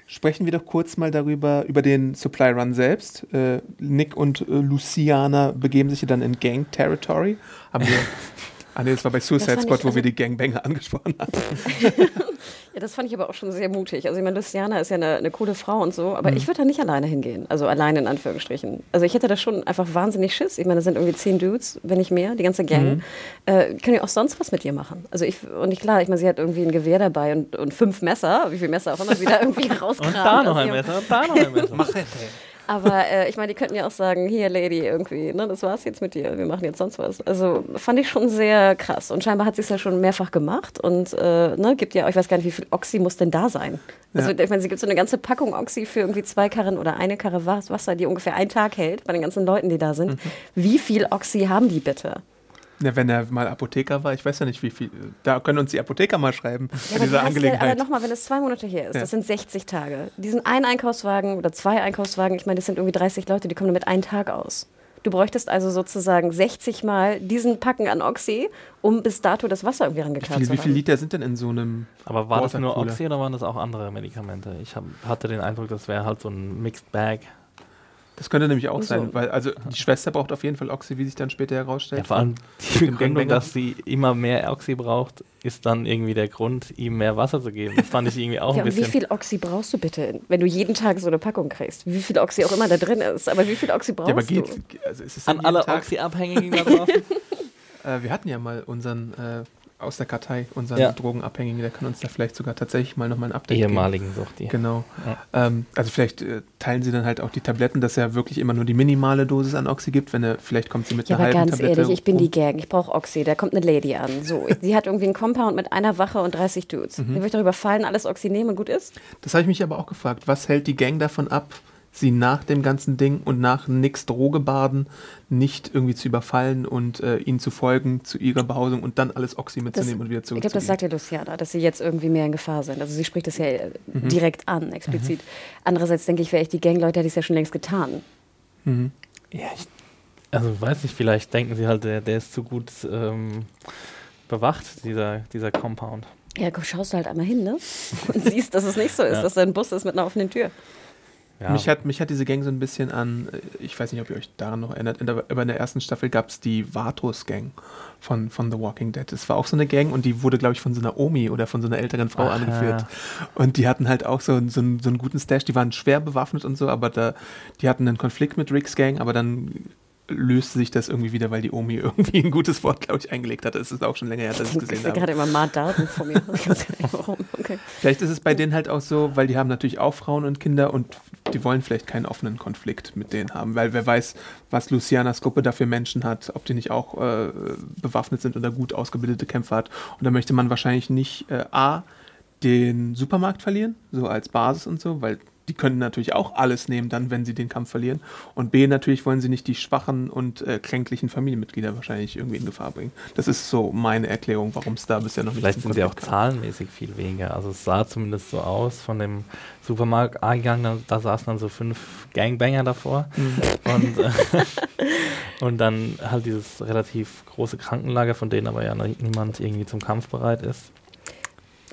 sprechen wir doch kurz mal darüber, über den Supply Run selbst. Äh, Nick und äh, Luciana begeben sich ja dann in Gang Territory. Haben wir. Ah, nee, das war bei Suicide Squad, ich wo wir also- die Gangbanger angesprochen haben. Ja, das fand ich aber auch schon sehr mutig. Also ich meine, Luciana ist ja eine, eine coole Frau und so, aber ich würde da nicht alleine hingehen. Also alleine in Anführungsstrichen. Also ich hätte da schon einfach wahnsinnig Schiss. Ich meine, da sind irgendwie zehn Dudes, wenn nicht mehr, die ganze Gang. Äh, können ja auch sonst was mit ihr machen. Also ich, und ich, klar, ich meine, sie hat irgendwie ein Gewehr dabei und, und fünf Messer, wie viele Messer auch immer sie da irgendwie rauskramt. Und da noch aus ein Messer, und da noch ein Messer. Machete. Aber äh, ich meine, die könnten ja auch sagen, hier, Lady, irgendwie, ne, das war's jetzt mit dir, wir machen jetzt sonst was. Also fand ich schon sehr krass. Und scheinbar hat sie es ja schon mehrfach gemacht und äh, ne, gibt ja, ich weiß gar nicht, wie viel Oxy muss denn da sein. Also ich meine, sie gibt so eine ganze Packung Oxy für irgendwie zwei Karren oder eine Karre Was- Wasser, die ungefähr einen Tag hält, bei den ganzen Leuten, die da sind. Wie viel Oxy haben die bitte? Ja, wenn er mal Apotheker war, ich weiß ja nicht, wie viel. Da können uns die Apotheker mal schreiben bei Ja, aber, dieser hast ja, Angelegenheit. aber nochmal, wenn es zwei Monate her ist, Ja. das sind 60 Tage. Diesen einen Einkaufswagen oder zwei Einkaufswagen, ich meine, das sind irgendwie 30 Leute, die kommen damit einen Tag aus. Du bräuchtest also sozusagen 60 Mal diesen Packen an Oxy, um bis dato das Wasser irgendwie wie, rangekarrt viel, zu wie haben. viel Liter sind denn in so einem. Aber war das nur? Oxy oder waren das auch andere Medikamente? Ich hab, hatte den Eindruck, das wäre halt so ein Mixed Bag. Das könnte nämlich auch so. sein, weil also die Schwester braucht auf jeden Fall Oxy, wie sich dann später herausstellt. Ja, vor allem die Begründung, dass sie immer mehr Oxy braucht, ist dann irgendwie der Grund, ihm mehr Wasser zu geben. Das fand ich irgendwie auch Ja, ein und wie bisschen. viel Oxy brauchst du bitte, wenn du jeden Tag so eine Packung kriegst? Wie viel Oxy auch immer da drin ist, aber wie viel Oxy brauchst ja, aber geht. du? Also ist es An alle? Oxy-Abhängigen da draußen. Äh, wir hatten ja mal unseren äh, aus der Kartei, unseren Ja. Drogenabhängigen, der kann uns da vielleicht sogar tatsächlich mal nochmal ein Update geben. Ehemaligen Suchti. Genau. Ja. Ähm, also vielleicht äh, teilen sie dann halt auch die Tabletten, dass er wirklich immer nur die minimale Dosis an Oxy gibt, wenn er, vielleicht kommt sie mit Ja, einer aber halben ganz Tablette. ehrlich, ich bin rum. die Gang, ich brauche Oxy, da kommt eine Lady an. So, sie hat irgendwie einen Compound mit einer Wache und 30 Dudes. Mhm. Den würde ich darüber fallen, alles Oxy nehmen und gut ist? Das habe ich mich aber auch gefragt. Was hält die Gang davon ab, sie nach dem ganzen Ding und nach nix Drogebaden nicht irgendwie zu überfallen und äh, ihnen zu folgen zu ihrer Behausung und dann alles Oxy mitzunehmen und wieder ich glaube, das sagt ja Luciana, dass sie jetzt irgendwie mehr in Gefahr sind. Also sie spricht das ja äh, Mhm. direkt an, explizit. Andererseits denke ich, wäre ich die Gangleute, hätte ich es ja schon längst getan. Mhm. Ja, ich, also weiß nicht, vielleicht denken sie halt, der, der ist zu gut ähm, bewacht, dieser, dieser Compound. Ja, schaust du halt einmal hin, ne? Und siehst, dass es nicht so ist, Ja. dass da ein Bus ist mit einer offenen Tür. Ja. Mich, hat, mich hat diese Gang so ein bisschen an, äh, ich weiß nicht, ob ihr euch daran noch erinnert, aber in der ersten Staffel gab es die Vatos-Gang von, von The Walking Dead. Das war auch so eine Gang und die wurde, glaube ich, von so einer Omi oder von so einer älteren Frau Aha. angeführt. Und die hatten halt auch so, einen- so, einen, so einen guten Stash, die waren schwer bewaffnet und so, aber da, die hatten einen Konflikt mit Ricks Gang, aber dann löste sich das irgendwie wieder, weil die Omi irgendwie ein gutes Wort, glaube ich, eingelegt hatte. Es ist auch schon länger her, dass ich es Ich gesehen sehe habe. gerade immer Matt Darden vor mir. Ich. Okay. Vielleicht ist es bei denen halt auch so, weil die haben natürlich auch Frauen und Kinder und die wollen vielleicht keinen offenen Konflikt mit denen haben, weil wer weiß, was Lucianas Gruppe da für Menschen hat, ob die nicht auch äh, bewaffnet sind oder gut ausgebildete Kämpfer hat. Und da möchte man wahrscheinlich nicht äh, A, den Supermarkt verlieren, so als Basis und so, weil die können natürlich auch alles nehmen dann, wenn sie den Kampf verlieren. Und B, natürlich wollen sie nicht die schwachen und äh, kränklichen Familienmitglieder wahrscheinlich irgendwie in Gefahr bringen. Das ist so meine Erklärung, warum es da bisher noch nicht Vielleicht sind sie auch kam. zahlenmäßig viel weniger. Also es sah zumindest so aus von dem Supermarkteingang, da, da saßen dann so fünf Gangbanger davor. Und, äh, und dann halt dieses relativ große Krankenlager, von denen aber ja noch niemand irgendwie zum Kampf bereit ist.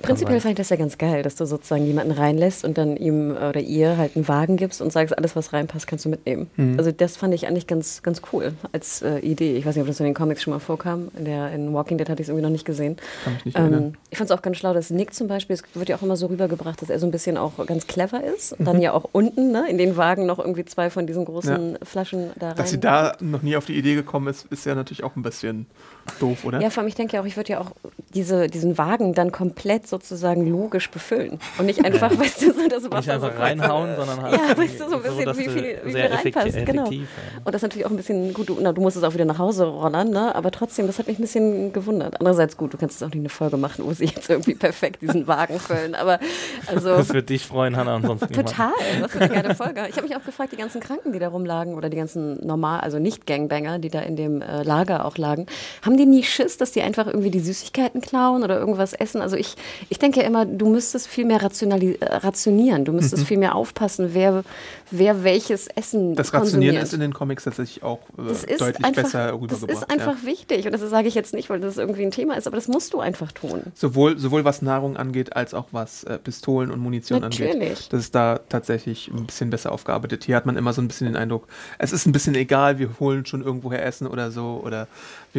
Prinzipiell fand ich das ja ganz geil, dass du sozusagen jemanden reinlässt und dann ihm oder ihr halt einen Wagen gibst und sagst, alles, was reinpasst, kannst du mitnehmen. Mhm. Also das fand ich eigentlich ganz, ganz cool als äh, Idee. Ich weiß nicht, ob das in den Comics schon mal vorkam. In, der, in Walking Dead hatte ich es irgendwie noch nicht gesehen. Kann mich nicht. Ähm, ich fand es auch ganz schlau, dass Nick zum Beispiel, es wird ja auch immer so rübergebracht, dass er so ein bisschen auch ganz clever ist. Und dann ja auch unten ne, in den Wagen noch irgendwie zwei von diesen großen Flaschen da rein. Dass sie da noch nie auf die Idee gekommen ist, ist ja natürlich auch ein bisschen doof, oder? Ja, vor allem, ich denke ja auch, ich würde ja auch diese, diesen Wagen dann komplett sozusagen logisch befüllen. Und nicht einfach, weißt du, so das Wasser. Nicht einfach so reinhauen, sondern halt. Ja, weißt du, so ein bisschen, dass wie viel, wie viel effektiv- reinpasst. Genau. effektiv, ja. Und das ist natürlich auch ein bisschen gut, du, na, du musst es auch wieder nach Hause rollern, ne? aber trotzdem, das hat mich ein bisschen gewundert. Andererseits gut, du kannst jetzt auch nicht eine Folge machen, wo sie jetzt irgendwie perfekt diesen Wagen füllen, aber also Das wird dich freuen, Hannah, ansonsten niemand. total, was für eine geile Folge. Ich habe mich auch gefragt, die ganzen Kranken, die da rumlagen oder die ganzen normal, also nicht Gangbanger, die da in dem äh, Lager auch lagen, haben die nie Schiss, dass die einfach irgendwie die Süßigkeiten klauen oder irgendwas essen? Also ich, ich denke ja immer, du müsstest viel mehr äh, rationieren, du müsstest viel mehr aufpassen, wer, wer welches Essen Das Rationieren konsumiert. ist in den Comics tatsächlich auch äh, Das deutlich einfach, besser das rübergebracht. ist einfach ja. wichtig und das sage ich jetzt nicht, weil das irgendwie ein Thema ist, aber das musst du einfach tun. Sowohl, sowohl was Nahrung angeht, als auch was äh, Pistolen und Munition angeht. Natürlich. Das ist da tatsächlich ein bisschen besser aufgearbeitet. Hier hat man immer so ein bisschen den Eindruck, es ist ein bisschen egal, wir holen schon irgendwoher Essen oder so oder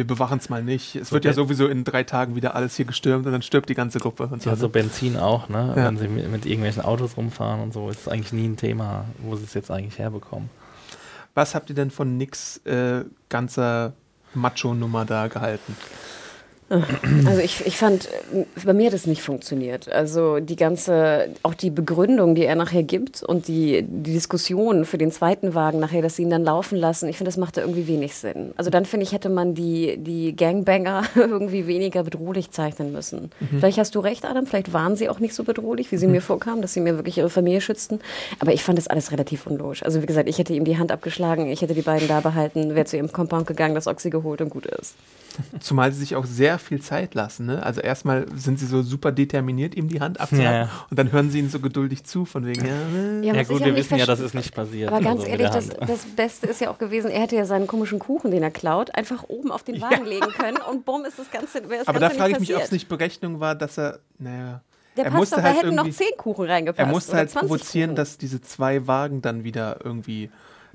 wir bewachen es mal nicht. Es wird ja sowieso in drei Tagen wieder alles hier gestürmt und dann stirbt die ganze Gruppe. Und so, Ja, so? Benzin auch, ne? Ja. Wenn sie mit, mit irgendwelchen Autos rumfahren und so, ist eigentlich nie ein Thema, wo sie es jetzt eigentlich herbekommen. Was habt ihr denn von Nicks äh, ganzer Macho-Nummer da gehalten? Also ich, ich fand, äh, bei mir hat es nicht funktioniert. Also die ganze, auch die Begründung, die er nachher gibt und die, die Diskussion für den zweiten Wagen nachher, dass sie ihn dann laufen lassen, ich finde, das machte irgendwie wenig Sinn. Also dann finde ich, hätte man die, die Gangbanger irgendwie weniger bedrohlich zeichnen müssen. Vielleicht hast du recht, Adam, vielleicht waren sie auch nicht so bedrohlich, wie sie mir vorkamen, dass sie mir wirklich ihre Familie schützten. Aber ich fand das alles relativ unlogisch. Also wie gesagt, ich hätte ihm die Hand abgeschlagen, ich hätte die beiden da behalten, wäre zu ihrem Compound gegangen, das Oxy geholt und gut ist. Zumal sie sich auch sehr viel Zeit lassen. Ne? Also erstmal sind sie so super determiniert, ihm die Hand abzuhacken Ja, ja. und dann hören sie ihn so geduldig zu, von wegen, ja, ne? Ja gut, wir wissen ja, dass es nicht passiert. Aber ganz also mit ehrlich, das, das Beste ist ja auch gewesen, er hätte ja seinen komischen Kuchen, den er klaut, einfach oben auf den Wagen legen können und bumm ist das Ganze, das Aber da Ganze frage ich mich, ob es nicht Berechnung war, dass er, naja, Der er passt musste doch, da halt hätten noch irgendwie, zehn Kuchen reingepasst. er musste halt 20 provozieren, Kuchen. dass diese zwei Wagen dann wieder irgendwie.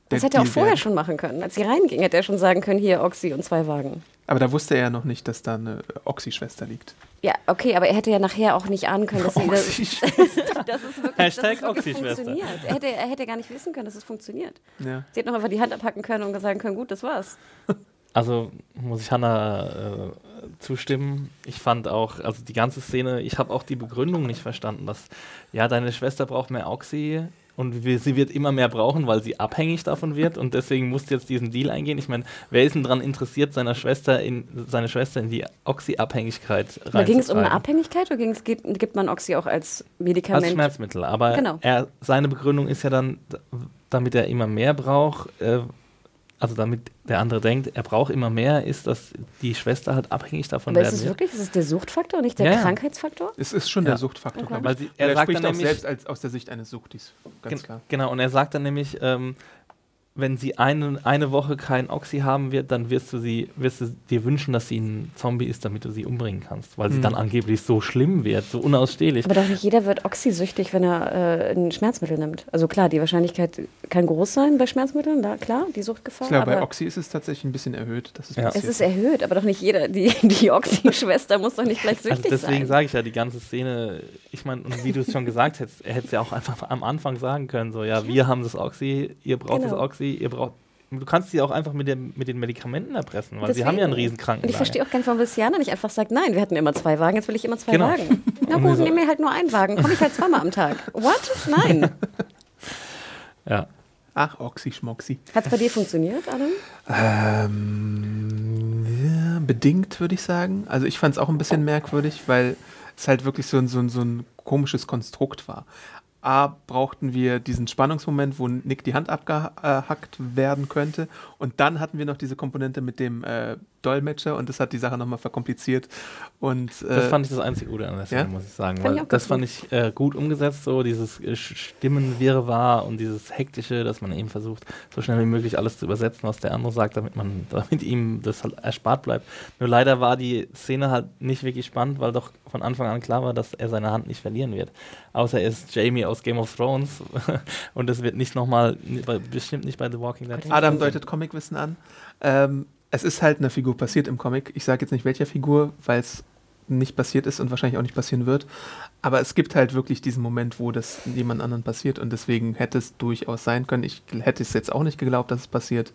Das hätte er auch vorher schon machen können. Als sie reinging, hätte er schon sagen können, hier Oxy und zwei Wagen. Aber da wusste er ja noch nicht, dass da eine Oxy-Schwester liegt. Ja, okay, aber er hätte ja nachher auch nicht ahnen können, dass sie das, Oxy-Schwester. dass es wirklich, Hashtag dass es wirklich Oxy-Schwester. funktioniert. Er hätte, er hätte gar nicht wissen können, dass es funktioniert. ja. Sie hätte noch einfach die Hand abhacken können und sagen können, gut, das war's. Also muss ich Hannah äh, zustimmen. Ich fand auch, also die ganze Szene, ich habe auch die Begründung nicht verstanden, dass ja, deine Schwester braucht mehr Oxy und wir, sie wird immer mehr brauchen, weil sie abhängig davon wird und deswegen musst du jetzt diesen Deal eingehen. Ich meine, wer ist denn daran interessiert, seiner Schwester in, seine Schwester in die Oxy-Abhängigkeit Da ging es um eine? Abhängigkeit oder ging's, gibt, gibt man Oxy auch als Als Medikament? Schmerzmittel. Aber Genau. er, seine Begründung ist ja dann, damit er immer mehr braucht, äh, also damit der andere denkt, er braucht immer mehr, ist, dass die Schwester halt abhängig davon Aber ist werden es wird. wirklich, ist es der Suchtfaktor, nicht der Ja, ja. Krankheitsfaktor? Es ist schon Ja. der Suchtfaktor. Okay. Weil sie, er er sagt spricht dann auch nämlich, selbst als, aus der Sicht eines Suchtis. Ganz Gen- klar. Genau, und er sagt dann nämlich, ähm, wenn sie eine, eine Woche kein Oxy haben wird, dann wirst du sie, wirst du dir wünschen, dass sie ein Zombie ist, damit du sie umbringen kannst, weil sie Mhm. dann angeblich so schlimm wird, so unausstehlich. Aber doch nicht jeder wird oxysüchtig, wenn er äh, ein Schmerzmittel nimmt. Also klar, die Wahrscheinlichkeit kann groß sein bei Schmerzmitteln, da, klar, die Suchtgefahr. Glaube, bei Oxy ist es tatsächlich ein bisschen erhöht. Dass es Ja. es ist erhöht, aber doch nicht jeder, die, die Oxy-Schwester muss doch nicht gleich Also süchtig deswegen sein. sage ich ja, die ganze Szene, ich meine, und wie du es schon gesagt hättest, er hätte es ja auch einfach am Anfang sagen können, so, ja, wir haben das Oxy, ihr braucht Genau. das Oxy, ihr braucht, du kannst sie auch einfach mit, dem, mit den Medikamenten erpressen, weil sie Deswegen. haben ja einen riesen Krankenwagen. Und ich verstehe auch keinen, warum Luciana nicht einfach sagt, nein, wir hatten immer zwei Wagen, jetzt will ich immer zwei Genau. Wagen. Na gut, so- nimm mir halt nur einen Wagen, komme ich halt zweimal am Tag. What? Nein. Ja. Ach, Oxy, Schmoxy. Hat es bei dir funktioniert, Adam? Ähm, ja, bedingt, würde ich sagen. Also ich fand es auch ein bisschen merkwürdig, weil es halt wirklich so ein, so ein, so ein komisches Konstrukt war. A, brauchten wir diesen Spannungsmoment, wo Nick die Hand abgehackt werden könnte. Und dann hatten wir noch diese Komponente mit dem äh, Dolmetscher und das hat die Sache nochmal verkompliziert. Und, Das äh, fand ich das einzige Gute an der Szene, ja? muss ich sagen. Fand ich weil auch das gut. fand ich äh, gut umgesetzt, so dieses äh, Stimmenwirrwarr und dieses Hektische, dass man eben versucht, so schnell wie möglich alles zu übersetzen, was der andere sagt, damit man, damit ihm das halt erspart bleibt. Nur leider war die Szene halt nicht wirklich spannend, weil doch von Anfang an klar war, dass er seine Hand nicht verlieren wird. Außer er ist Jamie aus Game of Thrones und das wird nicht nochmal, bestimmt nicht bei The Walking Dead. Adam deutet Comicwissen an. Ähm, es ist halt eine Figur passiert im Comic. Ich sage jetzt nicht welcher Figur, weil es nicht passiert ist und wahrscheinlich auch nicht passieren wird. Aber es gibt halt wirklich diesen Moment, wo das jemand anderen passiert und deswegen hätte es durchaus sein können. Ich hätte es jetzt auch nicht geglaubt, dass es passiert.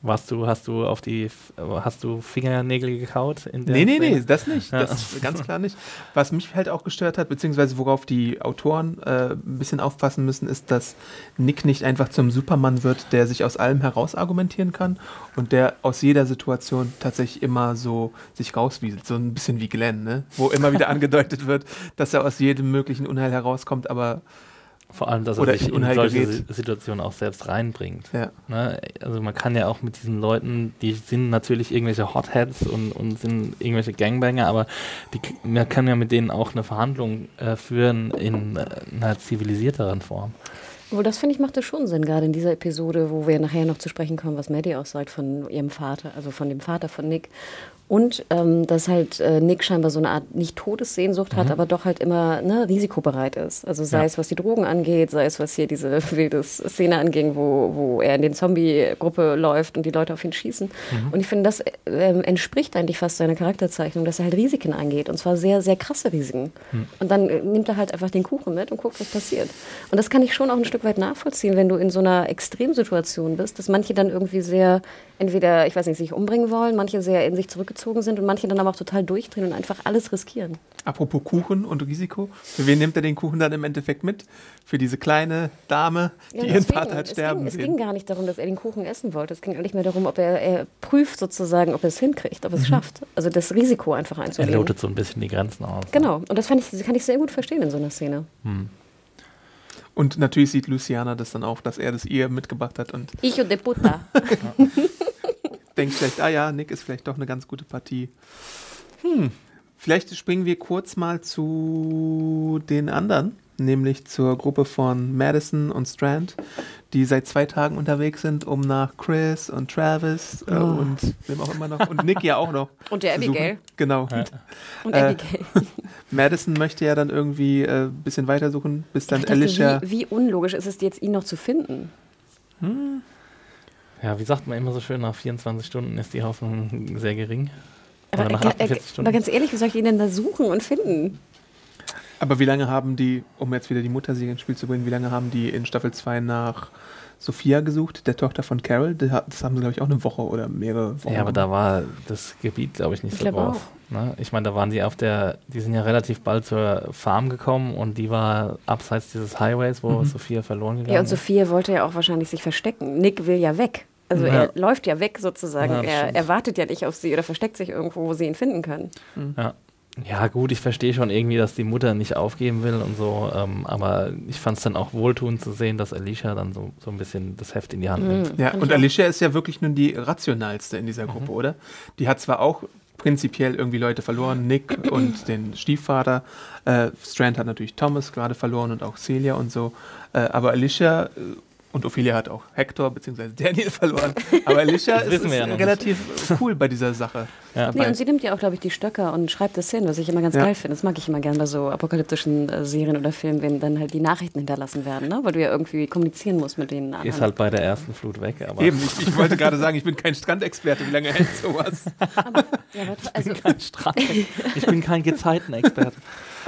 Warst du, hast du auf die, hast du Fingernägel gekaut? In der nee, nee, nee, das nicht. Ja. Das ganz klar nicht. Was mich halt auch gestört hat, beziehungsweise worauf die Autoren äh, ein bisschen aufpassen müssen, ist, dass Nick nicht einfach zum Supermann wird, der sich aus allem heraus argumentieren kann und der aus jeder Situation tatsächlich immer so sich rauswieselt. So ein bisschen wie Glenn, ne? Wo immer wieder angedeutet wird, dass er aus jedem möglichen Unheil herauskommt, aber vor allem, dass er sich in solche gerät. Situationen auch selbst reinbringt. Ja. Ne? Also man kann ja auch mit diesen Leuten, die sind natürlich irgendwelche Hotheads und, und sind irgendwelche Gangbanger, aber die, man kann ja mit denen auch eine Verhandlung äh, führen in äh, einer zivilisierteren Form. Wohl, das finde ich macht das schon Sinn, gerade in dieser Episode, wo wir nachher noch zu sprechen kommen, was Maddie auch sagt von ihrem Vater, also von dem Vater von Nick und ähm, dass halt äh, Nick scheinbar so eine Art nicht Todessehnsucht mhm. hat, aber doch halt immer ne, risikobereit ist. Also sei ja. es, was die Drogen angeht, sei es, was hier diese wilde Szene anging, wo, wo er in den Zombie-Gruppe läuft und die Leute auf ihn schießen. Mhm. Und ich finde, das äh, entspricht eigentlich fast seiner Charakterzeichnung, dass er halt Risiken angeht. Und zwar sehr, sehr krasse Risiken. Mhm. Und dann äh, nimmt er halt einfach den Kuchen mit und guckt, was passiert. Und das kann ich schon auch ein Stück weit nachvollziehen, wenn du in so einer Extremsituation bist, dass manche dann irgendwie sehr entweder, ich weiß nicht, sich umbringen wollen, manche sehr in sich zurückgezogen sind und manche dann aber auch total durchdrehen und einfach alles riskieren. Apropos Kuchen und Risiko, für wen nimmt er den Kuchen dann im Endeffekt mit? Für diese kleine Dame, die ja, ihren Vater hat sterben ging, Es ging gar nicht darum, dass er den Kuchen essen wollte. Es ging eigentlich mehr darum, ob er, er prüft sozusagen, ob er es hinkriegt, ob er es mhm. schafft. Also das Risiko einfach einzugehen. Er lotet so ein bisschen die Grenzen aus. Genau, und das fand ich, kann ich sehr gut verstehen in so einer Szene. Mhm. Und natürlich sieht Luciana das dann auch, dass er das ihr mitgebracht hat. Und Hijo de puta. denkt vielleicht, ah ja, Nick ist vielleicht doch eine ganz gute Partie. Hm, vielleicht springen wir kurz mal zu den anderen, nämlich zur Gruppe von Madison und Strand, die seit zwei Tagen unterwegs sind, um nach Chris und Travis äh, oh. und wem auch immer noch und Nick ja auch noch. Und der Abigail. Genau. Ja. Und äh, Abigail. Madison möchte ja dann irgendwie ein äh, bisschen weitersuchen, bis dann Alicia. Wie, wie unlogisch ist es jetzt, ihn noch zu finden? Hm. Ja, wie sagt man immer so schön, nach 24 Stunden ist die Hoffnung sehr gering. Aber, Oder nach 48 Stunden. aber ganz ehrlich, wie soll ich ihn denn da suchen und finden? Aber wie lange haben die, um jetzt wieder die Mutterserie ins Spiel zu bringen, wie lange haben die in Staffel 2 nach Sophia gesucht, der Tochter von Carol? Das haben sie, glaube ich, auch eine Woche oder mehrere Wochen. Ja, aber da war das Gebiet, glaube ich, nicht ich so groß. Ne? Ich meine, da waren die auf der, die sind ja relativ bald zur Farm gekommen und die war abseits dieses Highways, wo mhm. Sophia verloren gegangen ist. Ja, und Sophia wollte ja auch wahrscheinlich sich verstecken. Nick will ja weg. Also ja. er läuft ja weg sozusagen. Ja, er, er, wartet ja nicht auf sie oder versteckt sich irgendwo, wo sie ihn finden können. Mhm. Ja. Ja, gut, ich verstehe schon irgendwie, dass die Mutter nicht aufgeben will und so, ähm, aber ich fand es dann auch wohltuend zu sehen, dass Alicia dann so, so ein bisschen das Heft in die Hand nimmt. Mhm, ja, und Alicia ist ja wirklich nun die rationalste in dieser Gruppe, mhm. oder? Die hat zwar auch prinzipiell irgendwie Leute verloren, Nick und den Stiefvater. Äh, Strand hat natürlich Thomas gerade verloren und auch Celia und so. Äh, aber Alicia äh, und Ophelia hat auch Hector bzw. Daniel verloren. Aber Alicia ist, ist ja relativ cool bei dieser Sache. Ja, nee, und sie nimmt ja auch, glaube ich, die Stöcker und schreibt das hin, was ich immer ganz ja. geil finde. Das mag ich immer gerne bei so apokalyptischen äh, Serien oder Filmen, wenn dann halt die Nachrichten hinterlassen werden, ne? weil du ja irgendwie kommunizieren musst mit denen anderen. Ist halt bei der ersten Flut weg. Aber Eben, ich, ich wollte gerade sagen, ich bin kein Strandexperte. Wie lange hält sowas? Aber, ja, aber, also, ich bin kein Strand. Ich bin kein Gezeitenexperte.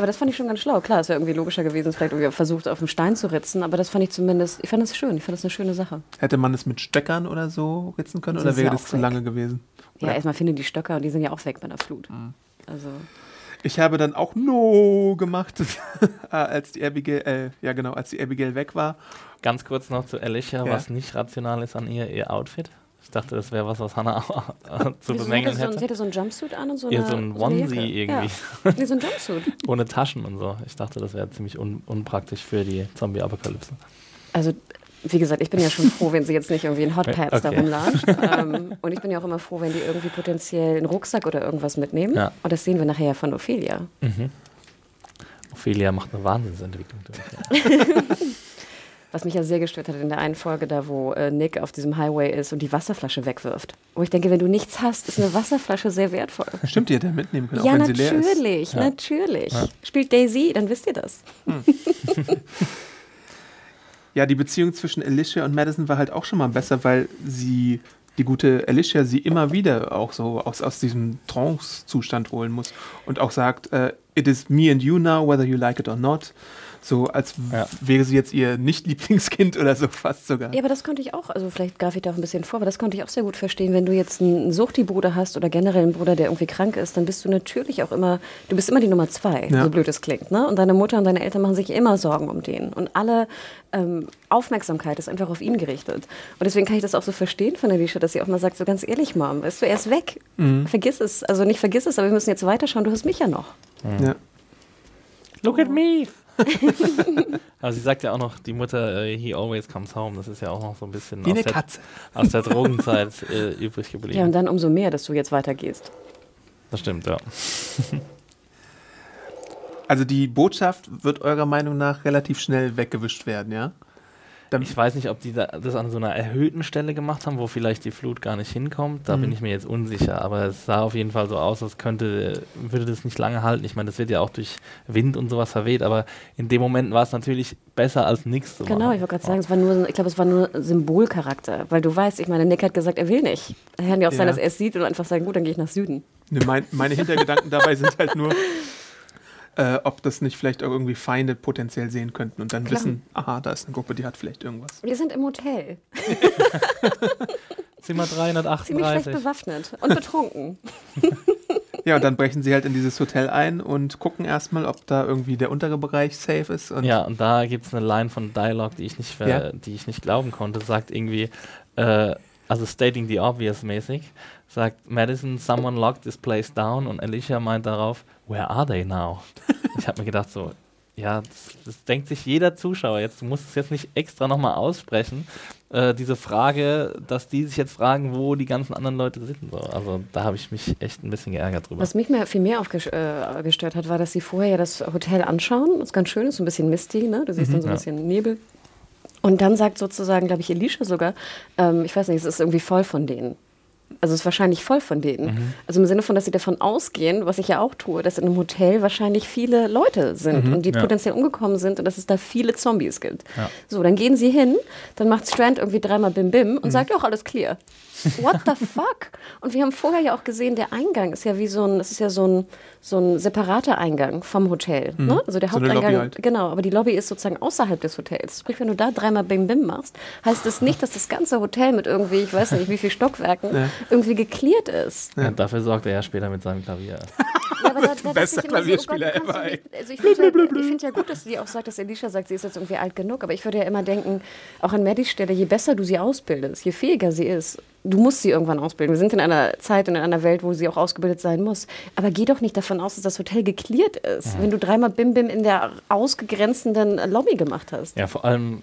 Aber das fand ich schon ganz schlau. Klar, es wäre irgendwie logischer gewesen, vielleicht irgendwie versucht, auf dem Stein zu ritzen, aber das fand ich zumindest, ich fand das schön, ich fand das eine schöne Sache. Hätte man es mit Stöckern oder so ritzen können das oder wäre das zu weg. lange gewesen? Ja, oder? erstmal finde die Stöcker und die sind ja auch weg bei der Flut. Mhm. Also. Ich habe dann auch No gemacht, als die Abigail, äh, ja genau, als die Abigail weg war. Ganz kurz noch zu Alicia, ja. was nicht rational ist an ihr, ihr Outfit. Ich dachte, das wäre was, was Hannah zu Wieso bemängeln hätte. So, sie hätte so ein Jumpsuit an und so, ja, so ein Onesie so irgendwie. Ja. Nee, so ein Jumpsuit. Ohne Taschen und so. Ich dachte, das wäre ziemlich un unpraktisch für die Zombie-Apokalypse. Also, wie gesagt, ich bin ja schon froh, wenn sie jetzt nicht irgendwie in Hotpads okay. da rumlatscht. ähm, und ich bin ja auch immer froh, wenn die irgendwie potenziell einen Rucksack oder irgendwas mitnehmen. Ja. Und das sehen wir nachher ja von Ophelia. Mhm. Ophelia macht eine Wahnsinnsentwicklung. Was mich ja sehr gestört hat in der einen Folge, da wo äh, Nick auf diesem Highway ist und die Wasserflasche wegwirft. Wo ich denke, wenn du nichts hast, ist eine Wasserflasche sehr wertvoll. Stimmt, ihr hätte mitnehmen können, ja, auch wenn sie leer ist. Natürlich, ja. natürlich. Ja. Spielt Daisy, dann wisst ihr das. Hm. ja, die Beziehung zwischen Alicia und Madison war halt auch schon mal besser, weil sie die gute Alicia sie immer wieder auch so aus, aus diesem Trance-Zustand holen muss und auch sagt, äh, it is me and you now, whether you like it or not. So als Ja. wäre sie jetzt ihr Nicht-Lieblingskind oder so fast sogar. Ja, aber das konnte ich auch, also vielleicht greife ich da auch ein bisschen vor, aber das konnte ich auch sehr gut verstehen. Wenn du jetzt einen Suchti-Bruder hast oder generell einen Bruder, der irgendwie krank ist, dann bist du natürlich auch immer, du bist immer die Nummer zwei, Ja. so blöd es klingt. Ne? Und deine Mutter und deine Eltern machen sich immer Sorgen um den. Und alle ähm, Aufmerksamkeit ist einfach auf ihn gerichtet. Und deswegen kann ich das auch so verstehen von Alicia, dass sie auch mal sagt, so ganz ehrlich, Mom, weißt du, er ist weg. Vergiss es. Also nicht vergiss es, aber wir müssen jetzt weiterschauen, du hast mich ja noch. Ja. Look at me! Aber sie sagt ja auch noch, die Mutter, äh, he always comes home. Das ist ja auch noch so ein bisschen Wie aus eine der, Katze. aus der Drogenzeit äh, übrig geblieben. Ja, und dann umso mehr, dass du jetzt weitergehst. das stimmt, ja. Also die Botschaft wird eurer Meinung nach relativ schnell weggewischt werden, ja? Dann, Ich weiß nicht, ob die da, das an so einer erhöhten Stelle gemacht haben, wo vielleicht die Flut gar nicht hinkommt. Da bin Mhm. ich mir jetzt unsicher. Aber es sah auf jeden Fall so aus, als könnte, würde das nicht lange halten. Ich meine, das wird ja auch durch Wind und sowas verweht. Aber in dem Moment war es natürlich besser als nichts zu Genau, machen. ich wollte gerade sagen, es war nur, ich glaube, es war nur Symbolcharakter, weil du weißt, ich meine, Nick hat gesagt, er will nicht. Er kann ja auch sein, Ja. dass er es sieht und einfach sagen, gut, dann gehe ich nach Süden. ne, mein, meine Hintergedanken dabei sind halt nur, äh, ob das nicht vielleicht auch irgendwie Feinde potenziell sehen könnten und dann Klar. wissen, aha, da ist eine Gruppe, die hat vielleicht irgendwas. Wir sind im Hotel, Zimmer ziemlich schlecht 338. bewaffnet und betrunken. Ja, und dann brechen sie halt in dieses Hotel ein und gucken erstmal, ob da irgendwie der untere Bereich safe ist. Und Ja, und da gibt es eine Line von Dialog, die ich nicht, Ja. die ich nicht glauben konnte. Sagt irgendwie, äh, also stating the obvious mäßig, sagt Madison, someone locked this place down und Alicia meint darauf, where are they now? ich habe mir gedacht so, ja, das, das denkt sich jeder Zuschauer jetzt, du musst es jetzt nicht extra nochmal aussprechen, äh, diese Frage, dass die sich jetzt fragen, wo die ganzen anderen Leute sind. So. Also da habe ich mich echt ein bisschen geärgert drüber. Was mich mehr, viel mehr aufgestört äh, hat, war, dass sie vorher ja das Hotel anschauen. Das ist ganz schön, ist so ein bisschen misty, ne? Du siehst dann so ein Ja. bisschen Nebel. Und dann sagt sozusagen, glaube ich, Elisha sogar, ähm, ich weiß nicht, es ist irgendwie voll von denen. Also es ist wahrscheinlich voll von denen. Also im Sinne von, dass sie davon ausgehen, was ich ja auch tue, dass in einem Hotel wahrscheinlich viele Leute sind und die Ja. potenziell umgekommen sind und dass es da viele Zombies gibt. Ja. So, dann gehen sie hin, dann macht Strand irgendwie dreimal Bim Bim und sagt, ja, auch alles clear. What the fuck? Und wir haben vorher ja auch gesehen, der Eingang ist ja wie so ein, das ist ja so ein, so ein separater Eingang vom Hotel. Ne? Also der So eine Lobby Haupteingang, halt. genau, aber die Lobby ist sozusagen außerhalb des Hotels. Sprich, wenn du da dreimal Bim Bim machst, heißt das nicht, dass das ganze Hotel mit irgendwie, ich weiß nicht, wie viel Stockwerken Ja. irgendwie geklärt ist. Ja, dafür sorgt er ja später mit seinem Klavier. Ja, aber da, da Bester so, oh Gott, Klavierspieler kannst ever, nicht- Also ich finde ja, find ja gut, dass sie auch sagt, dass Alicia sagt, sie ist jetzt irgendwie alt genug. Aber ich würde ja immer denken, auch an Maddys Stelle, je besser du sie ausbildest, je fähiger sie ist, du musst sie irgendwann ausbilden. Wir sind in einer Zeit und in einer Welt, wo sie auch ausgebildet sein muss. Aber geh doch nicht davon aus, dass das Hotel geklärt ist, wenn du dreimal Bim Bim in der ausgegrenzenden Lobby gemacht hast. Ja, vor allem,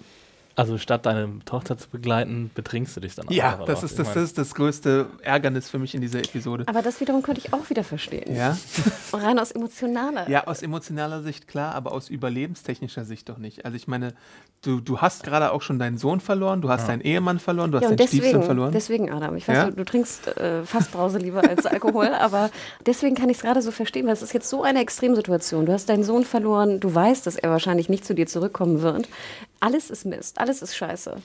also statt deine Tochter zu begleiten, betrinkst du dich dann Ja, das ist, das, das ist das größte Ärgernis für mich in dieser Episode. Aber das wiederum konnte ich auch wieder verstehen. Ja? Rein aus emotionaler. ja, aus emotionaler Sicht klar, aber aus überlebenstechnischer Sicht doch nicht. Also ich meine, du, du hast gerade auch schon deinen Sohn verloren, du hast deinen Ehemann verloren, du hast Ja, deinen Stiefsohn deswegen, verloren. deswegen, Adam, ich weiß, Ja? du, du trinkst äh, Fassbrause lieber als Alkohol, aber deswegen kann ich es gerade so verstehen, weil es ist jetzt so eine Extremsituation. Du hast deinen Sohn verloren, du weißt, dass er wahrscheinlich nicht zu dir zurückkommen wird. Alles ist Mist, alles ist scheiße.